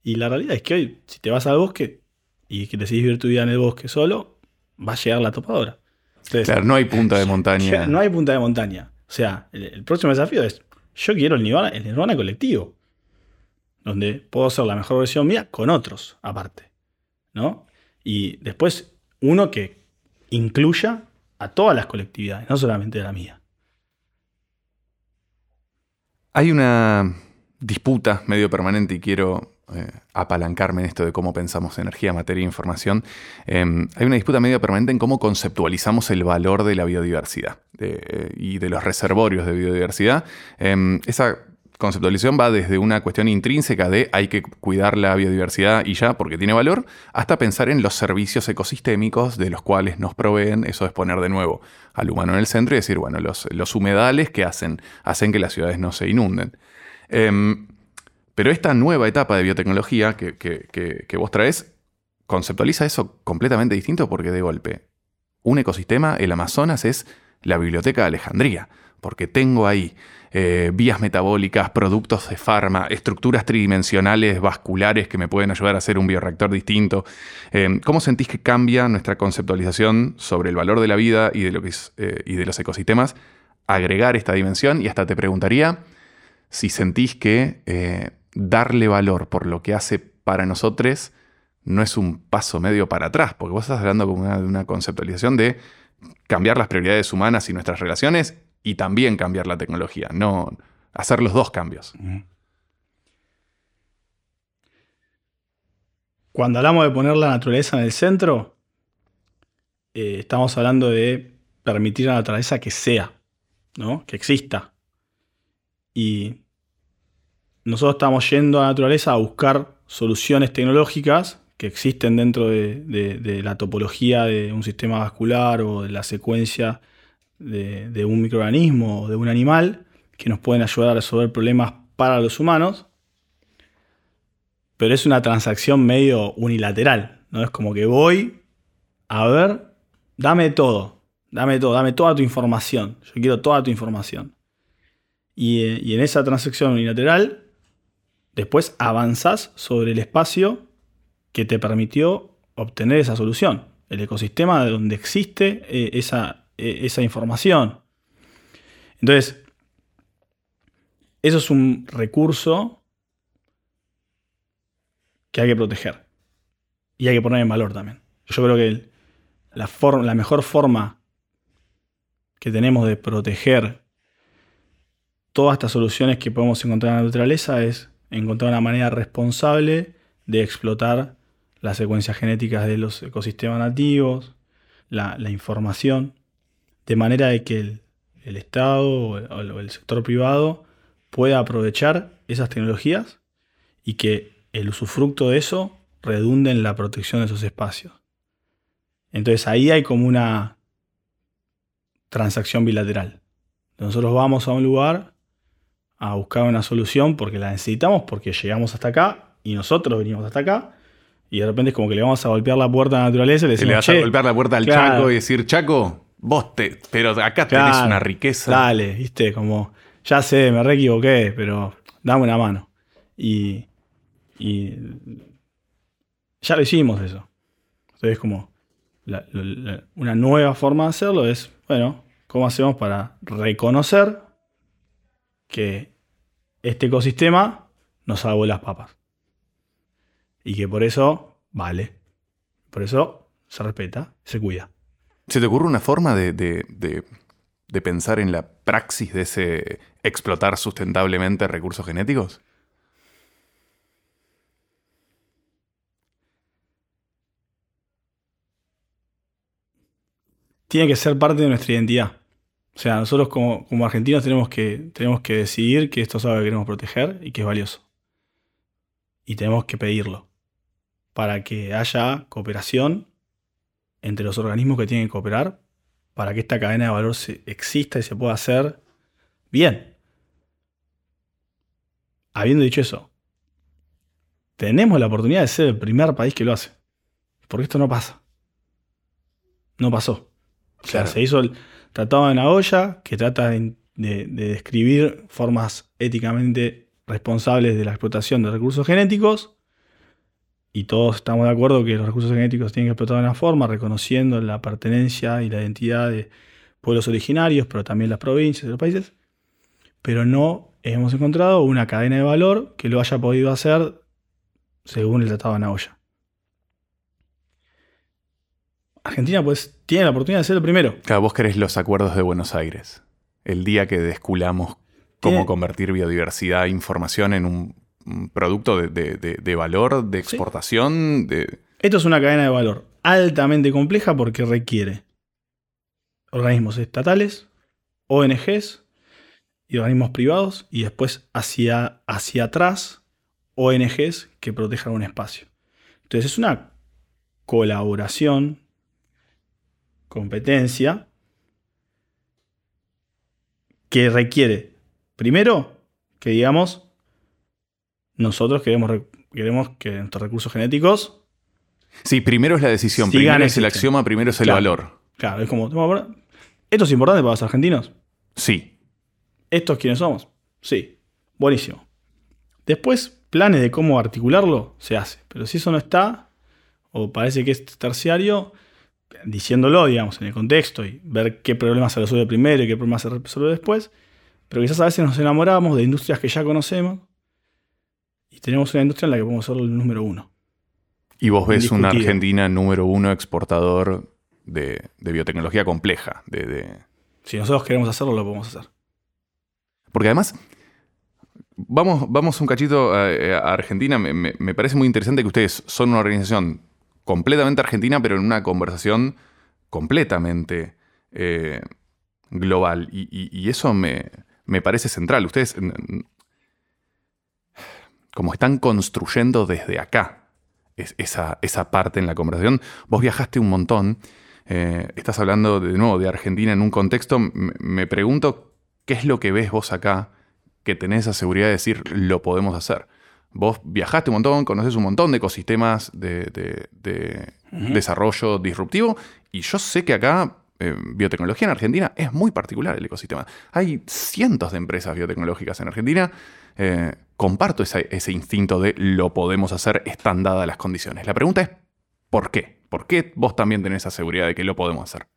Y la realidad es que hoy, si te vas al bosque y que decidís vivir tu vida en el bosque solo, va a llegar la topadora claro, no hay punta de montaña. No hay punta de montaña. O sea, el, próximo desafío es, yo quiero el nirvana, el nirvana colectivo, donde puedo ser la mejor versión mía con otros aparte. ¿no? Y después uno que incluya a todas las colectividades, no solamente a la mía. Hay una disputa medio permanente y quiero eh, apalancarme en esto de cómo pensamos energía, materia e información, em, hay una disputa medio permanente en cómo conceptualizamos el valor de la biodiversidad y de los reservorios de biodiversidad. Em, esa conceptualización va desde una cuestión intrínseca de hay que cuidar la biodiversidad y ya porque tiene valor, hasta pensar en los servicios ecosistémicos de los cuales nos proveen, eso es poner de nuevo al humano en el centro y decir, bueno, los, humedales que hacen, hacen que las ciudades no se inunden. Em, pero esta nueva etapa de biotecnología que, vos traes conceptualiza eso completamente distinto porque de golpe un ecosistema, el Amazonas, es la biblioteca de Alejandría, porque tengo ahí eh, vías metabólicas, productos de farma, estructuras tridimensionales vasculares que me pueden ayudar a hacer un bioreactor distinto. Eh, ¿Cómo sentís que cambia nuestra conceptualización sobre el valor de la vida y de, lo que eh, y de los ecosistemas? Agregar esta dimensión y hasta te preguntaría si sentís que darle valor por lo que hace para nosotros no es un paso medio para atrás, porque vos estás hablando de una conceptualización de cambiar las prioridades humanas y nuestras relaciones y también cambiar la tecnología, no hacer los dos cambios. Cuando hablamos de poner la naturaleza en el centro, eh, estamos hablando de permitir a la naturaleza que sea, ¿no? que exista. Y nosotros estamos yendo a la naturaleza a buscar soluciones tecnológicas que existen dentro de, la topología de un sistema vascular o de la secuencia de, un microorganismo o de un animal que nos pueden ayudar a resolver problemas para los humanos. Pero es una transacción medio unilateral, ¿no? Es como que voy a ver dame todo, dame todo, dame toda tu información. Yo quiero toda tu información. Y, eh, y en esa transacción unilateral, después avanzas sobre el espacio que te permitió obtener esa solución, el ecosistema de donde existe eh, esa, eh, esa información. Entonces, eso es un recurso que hay que proteger. Y hay que poner en valor también. Yo creo que la, la mejor forma que tenemos de proteger todas estas soluciones que podemos encontrar en la naturaleza es encontrar una manera responsable de explotar las secuencias genéticas de los ecosistemas nativos, la, información, de manera de que el, el Estado o el, o el sector privado pueda aprovechar esas tecnologías y que el usufructo de eso redunde en la protección de esos espacios. Entonces ahí hay como una transacción bilateral. Nosotros vamos a un lugar a buscar una solución porque la necesitamos, porque llegamos hasta acá y nosotros venimos hasta acá. Y de repente es como que le vamos a golpear la puerta a la naturaleza y le Se le decimos, vas a "Che, golpear la puerta al claro. Chaco y decir, Chaco, vos te. Pero acá tenés Claro, una riqueza. Dale, viste, como, ya sé, me re equivoqué, pero dame una mano. Y, y ya lo hicimos eso. Entonces, como la- la- la- una nueva forma de hacerlo es, bueno, ¿cómo hacemos para reconocer que este ecosistema nos salvó las papas? Y que por eso vale. Por eso se respeta, se cuida. ¿Se te ocurre una forma de, de- de- de pensar en la praxis de ese explotar sustentablemente recursos genéticos? tiene que ser parte de nuestra identidad. O sea, nosotros como, como argentinos tenemos que, tenemos que decidir que esto es algo que queremos proteger y que es valioso. Y tenemos que pedirlo para que haya cooperación entre los organismos que tienen que cooperar para que esta cadena de valor se- exista y se pueda hacer bien. Habiendo dicho eso, tenemos la oportunidad de ser el primer país que lo hace. Porque esto no pasa. No pasó. O sea, Claro. se hizo el Tratado de Nagoya, que trata de, de- de describir formas éticamente responsables de la explotación de recursos genéticos. Y todos estamos de acuerdo que los recursos genéticos tienen que explotar de una forma, reconociendo la pertenencia y la identidad de pueblos originarios, pero también las provincias y los países. Pero no hemos encontrado una cadena de valor que lo haya podido hacer según el Tratado de Nagoya. Argentina pues tiene la oportunidad de ser el primero. Claro, vos querés los acuerdos de Buenos Aires. El día que desculamos cómo Tiene- convertir biodiversidad e información en un, un producto de, de- de- de valor, de exportación. Esto es una cadena de valor altamente compleja porque requiere organismos estatales, ONGs y organismos privados y después hacia, hacia atrás ONGs que protejan un espacio. Entonces es una colaboración, competencia, que requiere, primero, que digamos, nosotros queremos, re- queremos que nuestros recursos genéticos Sí, primero es la decisión, primero es el axioma, primero es el Claro. valor. Claro, es como, "Toma, ahora, ¿esto es importante para los argentinos? Sí. ¿Estos quiénes somos? Sí, buenísimo. Después, planes de cómo articularlo se hace. Pero si eso no está, o parece que es terciario, diciéndolo, digamos, en el contexto y ver qué problema se resuelve primero y qué problema se resuelve después. Pero quizás a veces nos enamoramos de industrias que ya conocemos y tenemos una industria en la que podemos ser el número uno. Y vos ves una. Argentina número uno exportador de, de biotecnología compleja. De, de- Si nosotros queremos hacerlo, lo podemos hacer. Porque además, vamos, vamos un cachito a, a Argentina. Me, me- me parece muy interesante que ustedes son una organización completamente argentina, pero en una conversación completamente eh, global. Y, eso me, me parece central. Ustedes, como están construyendo desde acá es- esa, esa parte en la conversación, vos viajaste un montón. eh, estás hablando de nuevo de Argentina en un contexto. Me, me pregunto ¿Qué es lo que ves vos acá que tenés esa seguridad de decir lo podemos hacer? Vos viajaste un montón, conoces un montón de ecosistemas de, de- de desarrollo disruptivo y yo sé que acá, eh, biotecnología en Argentina, es muy particular el ecosistema. Hay cientos de empresas biotecnológicas en Argentina. Eh, comparto ese, ese instinto de lo podemos hacer, están dadas las condiciones. La pregunta es, ¿por qué? ¿Por qué vos también tenés esa seguridad de que lo podemos hacer?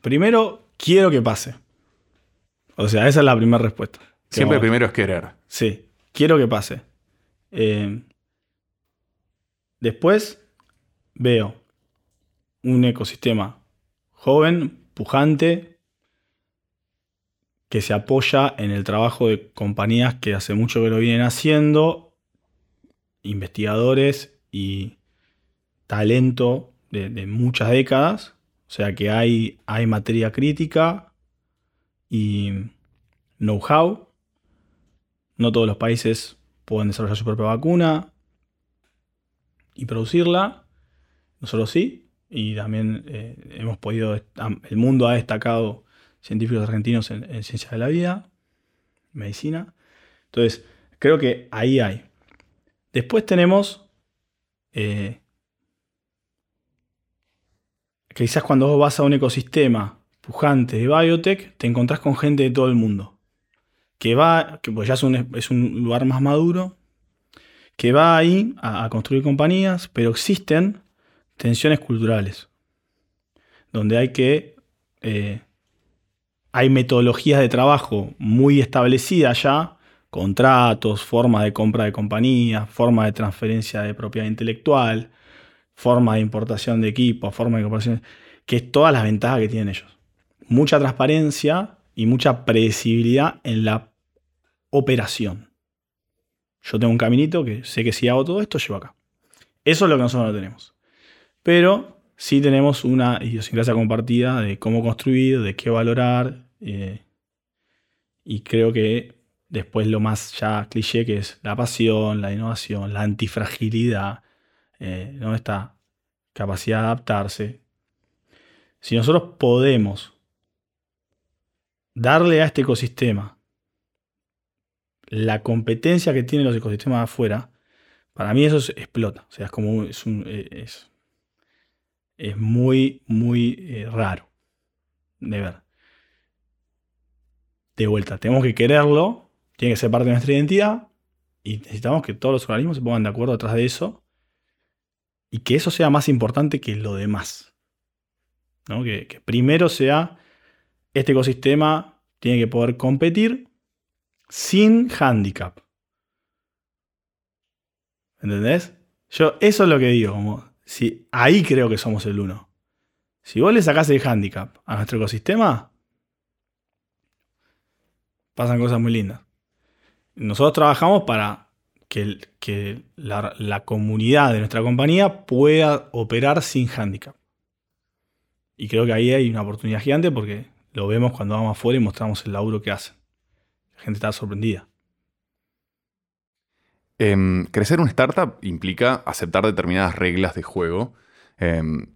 Primero, quiero que pase. O sea, esa es la primera respuesta. Siempre vamos- primero es querer. Sí, quiero que pase. Eh, después veo un ecosistema joven, pujante, que se apoya en el trabajo de compañías que hace mucho que lo vienen haciendo, investigadores y talento de, de muchas décadas. O sea que hay, hay materia crítica y know-how. No todos los países pueden desarrollar su propia vacuna y producirla. Nosotros sí. Y también eh, hemos podido, el mundo ha destacado científicos argentinos en, en ciencia de la vida, medicina. Entonces, creo que ahí hay. Después tenemos eh, quizás cuando vos vas a un ecosistema pujante de biotech, te encontrás con gente de todo el mundo que va, que pues ya es un, lugar más maduro, que va ahí a, construir compañías, pero existen tensiones culturales, donde hay que... eh, hay metodologías de trabajo muy establecidas ya, contratos, forma de compra de compañías, forma de transferencia de propiedad intelectual, forma de importación de equipos, forma de incorporación, que es todas las ventajas que tienen ellos. Mucha transparencia y mucha predecibilidad en la operación. Yo tengo un caminito que sé que si hago todo esto, llevo acá. Eso es lo que nosotros no tenemos. Pero sí tenemos una idiosincrasia compartida de cómo construir, de qué valorar. eh, y creo que después lo más ya cliché que es la pasión, la innovación, la antifragilidad, eh, esta capacidad de adaptarse. Si nosotros podemos darle a este ecosistema la competencia que tienen los ecosistemas de afuera, para mí eso es- explota. O sea, es como eh, es, es muy, muy eh, raro de ver. De vuelta, tenemos que quererlo, tiene que ser parte de nuestra identidad y necesitamos que todos los organismos se pongan de acuerdo detrás de eso y que eso sea más importante que lo demás. ¿no? Que primero sea este ecosistema tiene que poder competir sin handicap. ¿Entendés? Yo, eso es lo que digo. Como, si, ahí creo que somos el uno. Si vos le sacás el handicap a nuestro ecosistema, pasan cosas muy lindas. Nosotros trabajamos para que, la, la comunidad de nuestra compañía pueda operar sin handicap. Y creo que ahí hay una oportunidad gigante porque lo vemos cuando vamos afuera y mostramos el laburo que hacen. La gente está sorprendida. Em, crecer una startup implica aceptar determinadas reglas de juego. Em,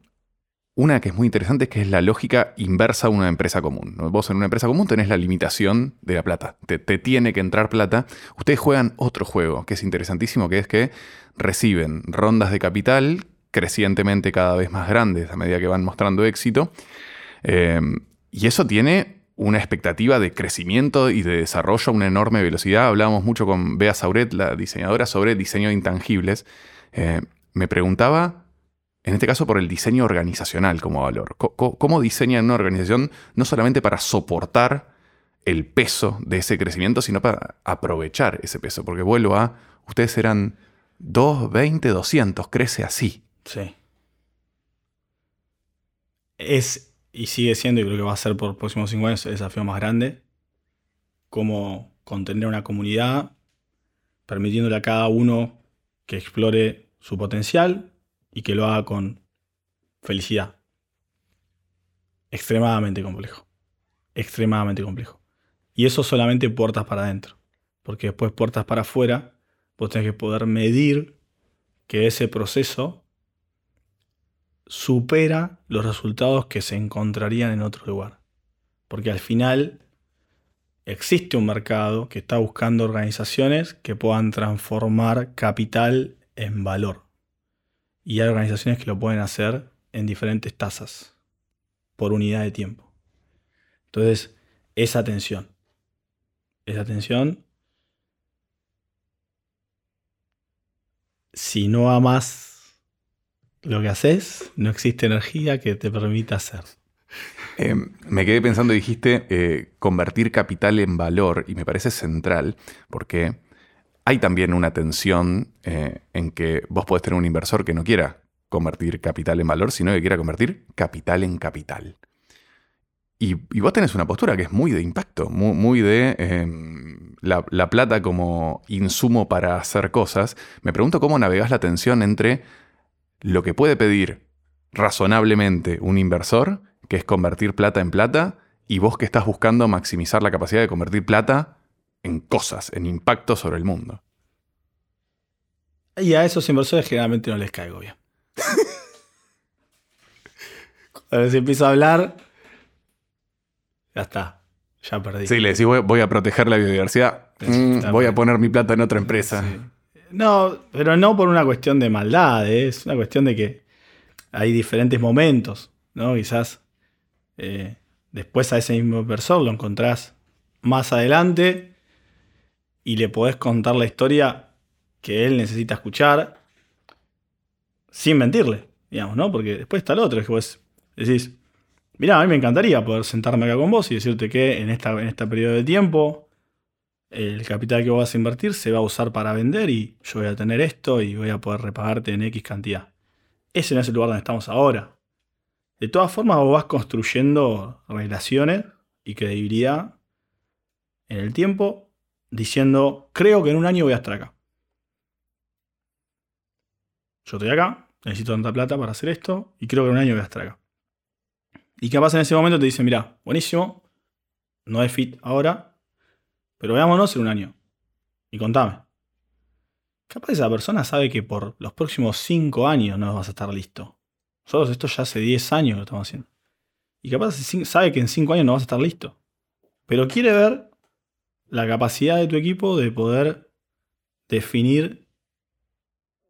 una que es muy interesante es que es la lógica inversa a una empresa común. Vos en una empresa común tenés la limitación de la plata. Te, te tiene que entrar plata. Ustedes juegan otro juego que es interesantísimo, que es que reciben rondas de capital crecientemente cada vez más grandes a medida que van mostrando éxito. Em, y eso tiene una expectativa de crecimiento y de desarrollo a una enorme velocidad. Hablábamos mucho con Bea Sauret, la diseñadora, sobre diseño de intangibles. Eh, me preguntaba, en este caso, por el diseño organizacional como valor. Co- ¿Cómo diseñan una organización no solamente para soportar el peso de ese crecimiento, sino para aprovechar ese peso? Porque vuelvo a, ustedes eran 2, 20, 200, crece así. Sí. Es y sigue siendo, y creo que va a ser por los próximos cinco años, el desafío más grande. Cómo contener una comunidad, permitiéndole a cada uno que explore su potencial y que lo haga con felicidad. Extremadamente complejo. Extremadamente complejo. Y eso solamente puertas para adentro. Porque después puertas para afuera, vos tenés que poder medir que ese proceso supera los resultados que se encontrarían en otro lugar. Porque al final existe un mercado que está buscando organizaciones que puedan transformar capital en valor. Y hay organizaciones que lo pueden hacer en diferentes tasas por unidad de tiempo. Entonces, esa tensión. Esa tensión. Si no amas lo que haces, no existe energía que te permita hacer. Eh, me quedé pensando, dijiste, eh, convertir capital en valor, y me parece central, porque hay también una tensión eh, en que vos podés tener un inversor que no quiera convertir capital en valor, sino que quiera convertir capital en capital. Y, vos tenés una postura que es muy de impacto, muy, de em, la, la, plata como insumo para hacer cosas. Me pregunto cómo navegás la tensión entre lo que puede pedir razonablemente un inversor que es convertir plata en plata, y vos que estás buscando maximizar la capacidad de convertir plata en cosas, en impacto sobre el mundo. Y a esos inversores generalmente no les caigo bien. Cuando se empieza a hablar, ya está, ya perdí. Sí, le decís voy, a proteger la biodiversidad, mm, voy a poner mi plata en otra empresa. No, pero no por una cuestión de maldad, ¿eh? es una cuestión de que hay diferentes momentos, ¿no? Quizás eh, después a ese mismo inversor lo encontrás más adelante y le podés contar la historia que él necesita escuchar sin mentirle, digamos, ¿no? Porque después está el otro, que vos decís, mirá, a mí me encantaría poder sentarme acá con vos y decirte que en, esta, en este periodo de tiempo el capital que vos vas a invertir se va a usar para vender y yo voy a tener esto y voy a poder repagarte en X cantidad. Ese no es el lugar donde estamos ahora. De todas formas, vos vas construyendo relaciones y credibilidad en el tiempo, diciendo, creo que en un año voy a estar acá. Yo estoy acá, necesito tanta plata para hacer esto, y creo que en un año voy a estar acá. Y capaz en ese momento te dicen, mira, buenísimo, no es fit ahora, pero veámonos en un año. Y contame. Capaz esa persona sabe que por los próximos cinco años no vas a estar listo. Nosotros esto ya hace 10 años lo estamos haciendo. Y capaz sabe que en 5 años no vas a estar listo. Pero quiere ver la capacidad de tu equipo de poder definir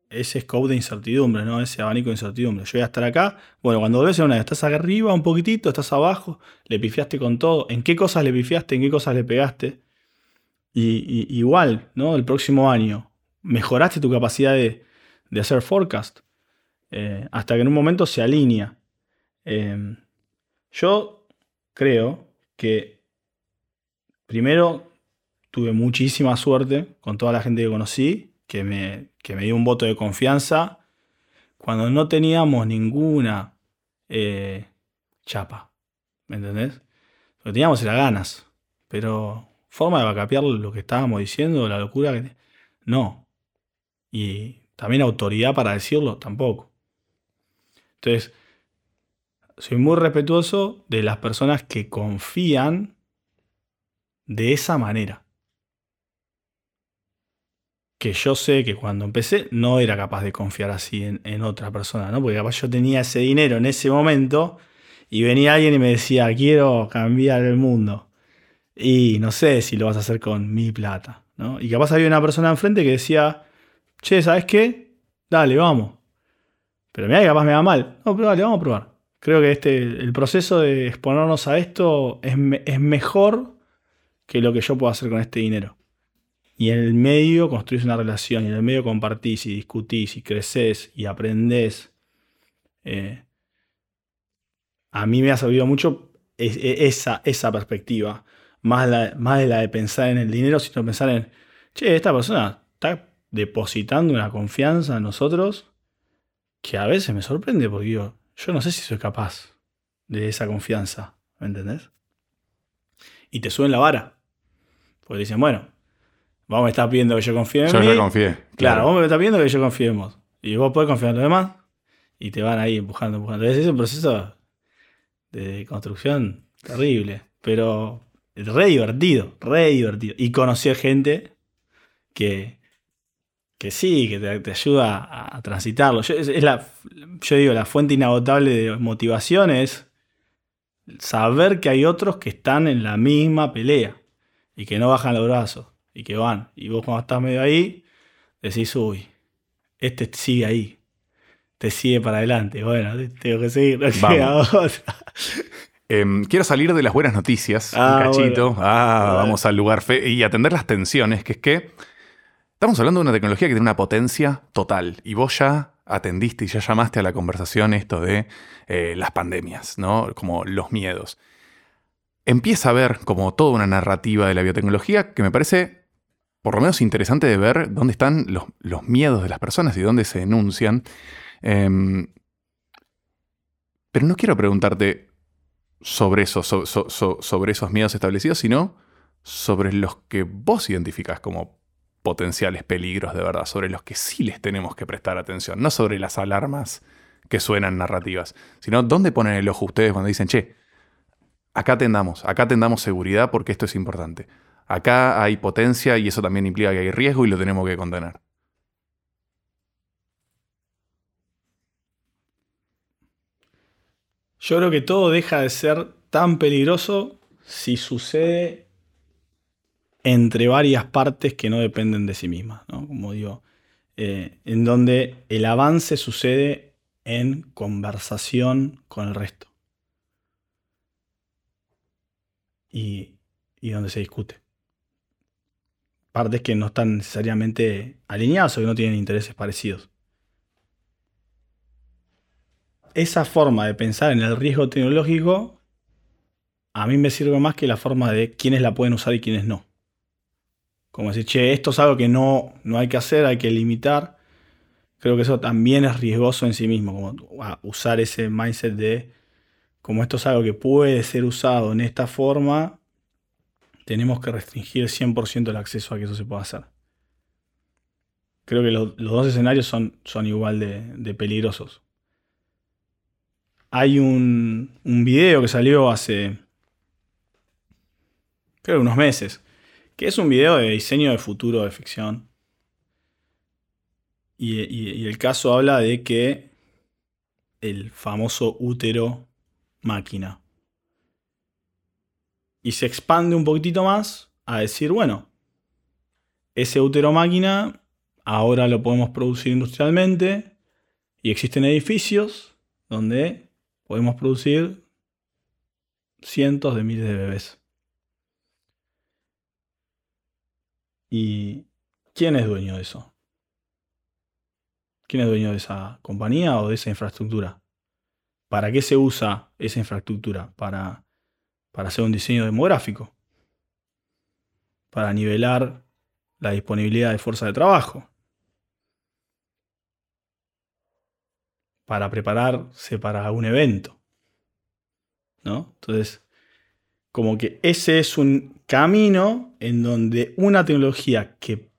ese scope de incertidumbre, ¿no? Ese abanico de incertidumbre. Yo voy a estar acá. Bueno, cuando volvés en una estás arriba un poquitito, estás abajo, le pifiaste con todo. ¿En qué cosas le pifiaste? ¿En qué cosas le pegaste? Y, igual, ¿no? El próximo año, ¿mejoraste tu capacidad de, de hacer forecast? Eh, hasta que en un momento se alinea. Em, yo creo que primero tuve muchísima suerte con toda la gente que conocí, que me, me dio un voto de confianza cuando no teníamos ninguna eh, chapa. ¿Me entendés? Lo que teníamos era ganas, pero forma de vacapear lo que estábamos diciendo, la locura que... No. Y también autoridad para decirlo, tampoco. Entonces, soy muy respetuoso de las personas que confían de esa manera. Que yo sé que cuando empecé no era capaz de confiar así en, otra persona, ¿no? Porque capaz yo tenía ese dinero en ese momento y venía alguien y me decía, quiero cambiar el mundo. Y no sé si lo vas a hacer con mi plata, ¿no? Y capaz había una persona enfrente que decía, che, ¿sabes qué? Dale, vamos. Pero mira capaz me va mal. No, pero vale, vamos a probar. Creo que este, el proceso de exponernos a esto es, es mejor que lo que yo puedo hacer con este dinero. Y en el medio construís una relación, y en el medio compartís y discutís y creces y aprendés. Eh, a mí me ha servido mucho esa, esa perspectiva, más, más de la de pensar en el dinero, sino pensar en, che, esta persona está depositando una confianza en nosotros que a veces me sorprende porque yo, yo no sé si soy capaz de esa confianza, ¿me entendés? Y te suben la vara. Porque dicen, bueno, vos me estás pidiendo que yo confíe en yo mí. Yo confíe. Claro. vos me estás pidiendo que yo confíe en vos. Y vos podés confiar en los demás. Y te van ahí empujando, empujando. Es un proceso de construcción terrible. Pero re divertido, re divertido. Y conocí gente que, que sí, que te, ayuda a, transitarlo. Yo, es, la, yo digo, la fuente inagotable de motivación es saber que hay otros que están en la misma pelea. y que no bajan los brazos y que van. Y vos cuando estás medio ahí, decís, uy, este sigue ahí. Te sigue para adelante. Bueno, tengo que seguir. no queda otra. Em, quiero salir de las buenas noticias, Ah, un cachito. bueno. Ah, vamos al lugar fe y atender las tensiones, que es que estamos hablando de una tecnología que tiene una potencia total. Y vos ya atendiste y ya llamaste a la conversación esto de eh, las pandemias, ¿no? Como los miedos. Empieza a ver como toda una narrativa de la biotecnología que me parece por lo menos interesante de ver dónde están los, los miedos de las personas y dónde se enuncian. Em, pero no quiero preguntarte sobre, eso, so- so- so- sobre esos miedos establecidos, sino sobre los que vos identificás como potenciales peligros de verdad, sobre los que sí les tenemos que prestar atención, no sobre las alarmas que suenan narrativas, sino dónde ponen el ojo ustedes cuando dicen, che, acá atendamos, acá atendamos seguridad porque esto es importante. Acá hay potencia y eso también implica que hay riesgo y lo tenemos que contener. Yo creo que todo deja de ser tan peligroso si sucede entre varias partes que no dependen de sí mismas, ¿no? Como digo, eh, en donde el avance sucede en conversación con el resto. Y, y donde se discute. Partes que no están necesariamente alineadas o que no tienen intereses parecidos esa forma de pensar en el riesgo tecnológico a mí me sirve más que la forma de quiénes la pueden usar y quiénes no. Como decir, che, esto es algo que no, no hay que hacer, hay que limitar. Creo que eso también es riesgoso en sí mismo, como usar ese mindset de, como esto es algo que puede ser usado en esta forma, tenemos que restringir 100% el acceso a que eso se pueda hacer. Creo que lo- los dos escenarios son, son igual de peligrosos hay un, un video que salió hace, creo, unos meses, que es un video de diseño de futuro de ficción. Y, y- y el caso habla de que el famoso útero máquina. Y se expande un poquitito más a decir, bueno, ese útero máquina ahora lo podemos producir industrialmente y existen edificios donde podemos producir cientos de miles de bebés. ¿Y quién es dueño de eso? ¿Quién es dueño de esa compañía o de esa infraestructura? ¿Para qué se usa esa infraestructura? Para, para hacer un diseño demográfico. Para nivelar la disponibilidad de fuerza de trabajo. Para prepararse para un evento. ¿No? Entonces, como que ese es un camino en donde una tecnología que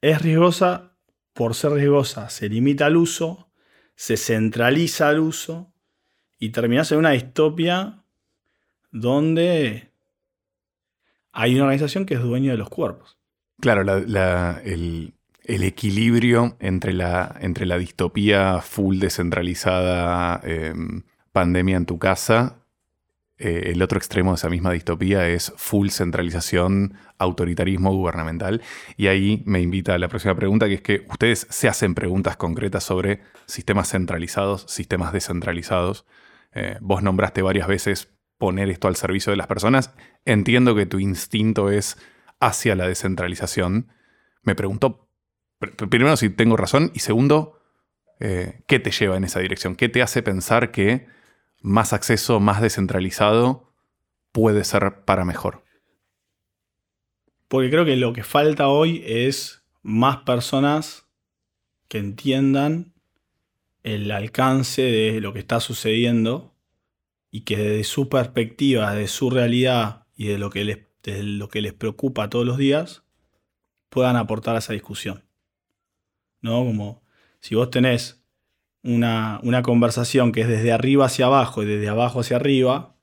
es riesgosa, por ser riesgosa, se limita al uso, se centraliza al uso y terminas en una distopia donde hay una organización que es dueño de los cuerpos. Claro, la- el, el equilibrio entre la, entre la distopía full descentralizada, em, pandemia en tu casa, eh, el otro extremo de esa misma distopía es full centralización, autoritarismo gubernamental. Y ahí me invita a la próxima pregunta, que es que ustedes se hacen preguntas concretas sobre sistemas centralizados, sistemas descentralizados. Eh, vos nombraste varias veces poner esto al servicio de las personas. Entiendo que tu instinto es hacia la descentralización. Me pregunto, pr- primero, si tengo razón y segundo, eh, ¿qué te lleva en esa dirección? ¿Qué te hace pensar que más acceso, más descentralizado puede ser para mejor? Porque creo que lo que falta hoy es más personas que entiendan el alcance de lo que está sucediendo y que desde su perspectiva, de su realidad y de lo que les, de lo que les preocupa todos los días, puedan aportar a esa discusión. ¿No? Como si vos tenés una, una conversación que es desde arriba hacia abajo y desde abajo hacia arriba,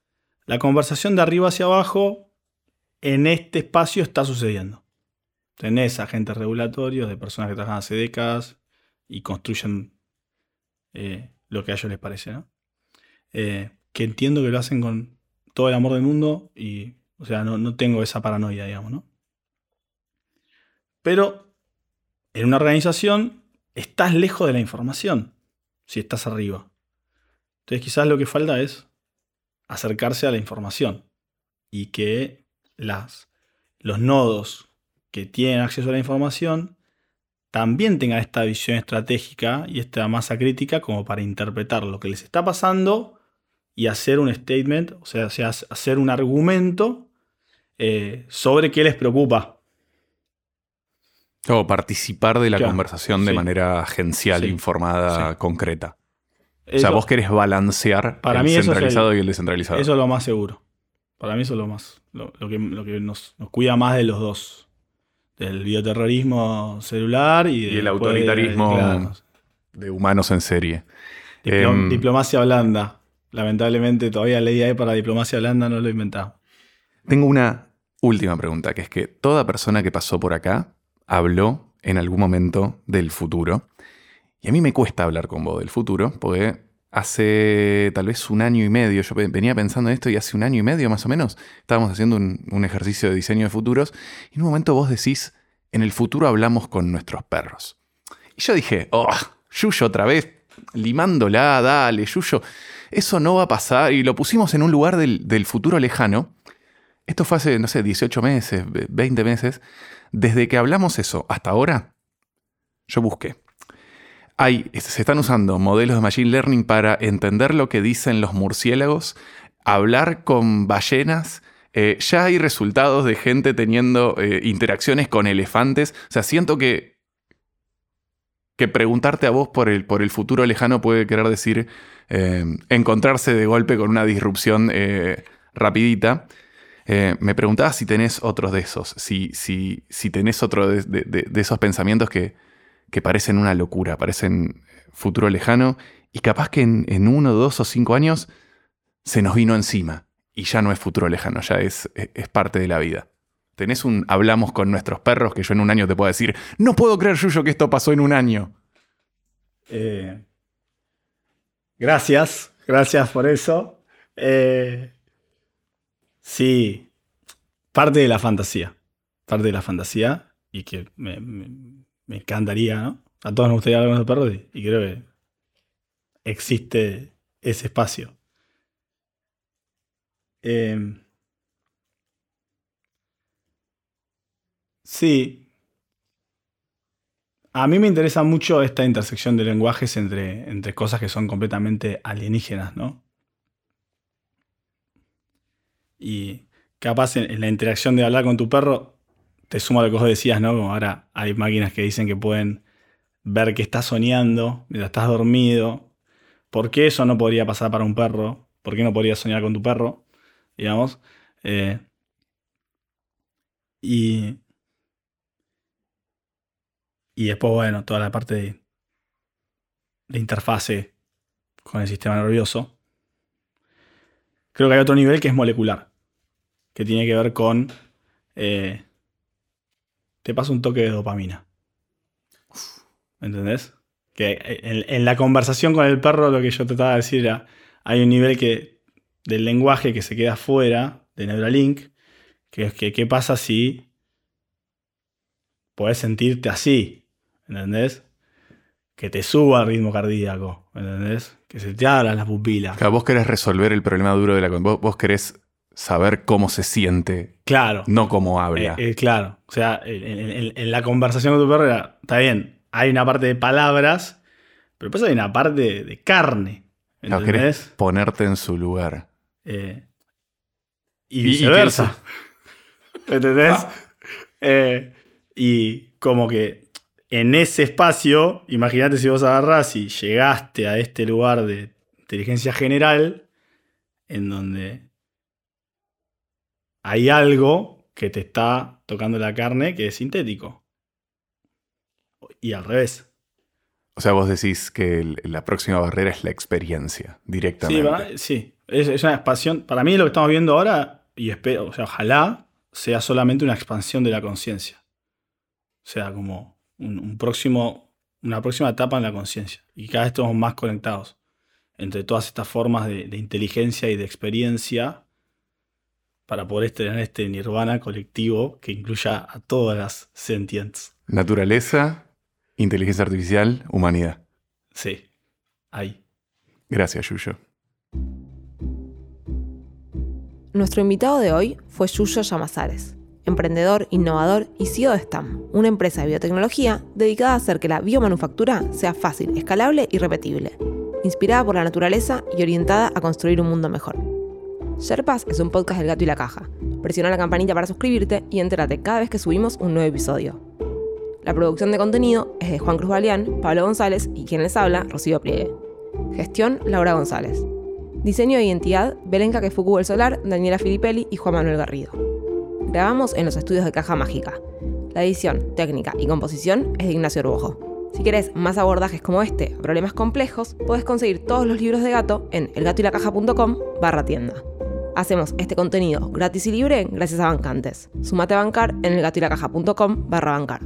la conversación de arriba hacia abajo en este espacio está sucediendo. Tenés agentes regulatorios de personas que trabajan hace décadas y construyen eh, lo que a ellos les parece, ¿no? Eh, que entiendo que lo hacen con todo el amor del mundo y O sea, no, no tengo esa paranoia, digamos, ¿no? Pero en una organización estás lejos de la información si estás arriba. Entonces quizás lo que falta es acercarse a la información y que las, los nodos que tienen acceso a la información también tengan esta visión estratégica y esta masa crítica como para interpretar lo que les está pasando y hacer un statement, o sea, hacer un argumento eh, sobre qué les preocupa. O participar de la Claro, conversación de manera agencial, Sí, informada, sí. concreta. O sea, vos querés balancear Para el mí eso es centralizado el- y el descentralizado. Eso es lo más seguro. Para mí eso es lo más. Lo, lo que, lo que nos, nos cuida más de los dos. Del bioterrorismo celular y, Y el autoritarismo claro, de humanos en serie. Em, diplomacia blanda. Lamentablemente todavía ley ahí para diplomacia blanda no lo he inventado. Tengo una última pregunta, que es que toda persona que pasó por acá habló en algún momento del futuro. Y a mí me cuesta hablar con vos del futuro, porque hace tal vez un año y medio, yo venía pensando en esto y hace un año y medio más o menos, estábamos haciendo un, un ejercicio de diseño de futuros, y en un momento vos decís, en el futuro hablamos con nuestros perros. Y yo dije, oh, Yuyo otra vez, limándola, dale, Yuyo, eso no va a pasar, y lo pusimos en un lugar del, del futuro lejano, esto fue hace, no sé, 18 meses, 20 meses. Desde que hablamos eso hasta ahora, yo busqué. Hay, se están usando modelos de Machine Learning para entender lo que dicen los murciélagos, hablar con ballenas. eh, ya hay resultados de gente teniendo eh, interacciones con elefantes. O sea, siento que, que preguntarte a vos por el, por el futuro lejano puede querer decir eh, encontrarse de golpe con una disrupción rapidita. Eh, me preguntaba si tenés otros de esos, si, si, si tenés otro de, esos pensamientos que, que parecen una locura, parecen futuro lejano, y capaz que en, en uno, dos o cinco años se nos vino encima, y ya no es futuro lejano, ya es, es, es parte de la vida. Tenés un hablamos con nuestros perros que yo en un año te puedo decir, no puedo creer, Yuyo, que esto pasó en un año. Eh, gracias, gracias por eso. Eh, sí, parte de la fantasía. Parte de la fantasía y que me, me- encantaría, ¿no? A todos nos gustaría hablar con los perros y, creo que existe ese espacio. Eh, sí, a mí me interesa mucho esta intersección de lenguajes entre, entre cosas que son completamente alienígenas, ¿no? Y capaz en, la interacción de hablar con tu perro, te suma lo que vos decías, ¿no? Como ahora hay máquinas que dicen que pueden ver que estás soñando mientras estás dormido. ¿Por qué eso no podría pasar para un perro? ¿Por qué no podrías soñar con tu perro? Digamos. Eh, y, y después, bueno, toda la parte de, de interfase con el sistema nervioso. Creo que hay otro nivel que es molecular, que tiene que ver con... eh, te pasa un toque de dopamina. ¿Entendés? Que en, la conversación con el perro lo que yo trataba de decir era, hay un nivel que, del lenguaje que se queda fuera de Neuralink, que es que qué pasa si podés sentirte así, ¿entendés? Que te suba el ritmo cardíaco, ¿entendés? Que se te abran las pupilas. Claro, vos querés resolver el problema duro de la... Vos, vos querés saber cómo se siente, Claro. no cómo habla. Eh, eh, claro. O sea, en, en- en- en la conversación con tu perro era, está bien, hay una parte de palabras, pero después hay una parte de carne. Claro, ¿Entendés? querés ponerte en su lugar. Eh, y Y- y viceversa. ¿Entendés? Eh, y como que en ese espacio, imagínate si vos agarrás y llegaste a este lugar de inteligencia general, en donde hay algo que te está tocando la carne que es sintético. Y al revés. O sea, vos decís que la próxima barrera es la experiencia, Sí, directamente. sí. Es, es una expansión. Para mí lo que estamos viendo ahora, y espero, o sea, ojalá sea solamente una expansión de la conciencia. O sea, como un, un próximo, una próxima etapa en la conciencia. Y cada vez estamos más conectados entre todas estas formas de, de inteligencia y de experiencia para poder tener este nirvana colectivo que incluya a todas las sentientes. Naturaleza, inteligencia artificial, humanidad. Sí, ahí. Gracias, Yuyo. Nuestro invitado de hoy fue Yuyo Llamazares, emprendedor, innovador y CEO de STAM, una empresa de biotecnología dedicada a hacer que la biomanufactura sea fácil, escalable y repetible, inspirada por la naturaleza y orientada a construir un mundo mejor. Sherpas es un podcast del gato y la caja. Presiona la campanita para suscribirte y entérate cada vez que subimos un nuevo episodio. La producción de contenido es de Juan Cruz Baleán, Pablo González y quien les habla, Rocío Pliegue. Gestión, Laura González. Diseño e identidad, Belén Caquefucu El Solar, Daniela Filipelli y Juan Manuel Garrido. Grabamos en los estudios de Caja Mágica. La edición, técnica y composición es de Ignacio Urbojo. Si querés más abordajes como este, problemas complejos, puedes conseguir todos los libros de gato en elgatoylacaja.com barra. Hacemos este contenido gratis y libre gracias a bancantes. Sumate a bancar en elgatoylacaja.com barra bancar.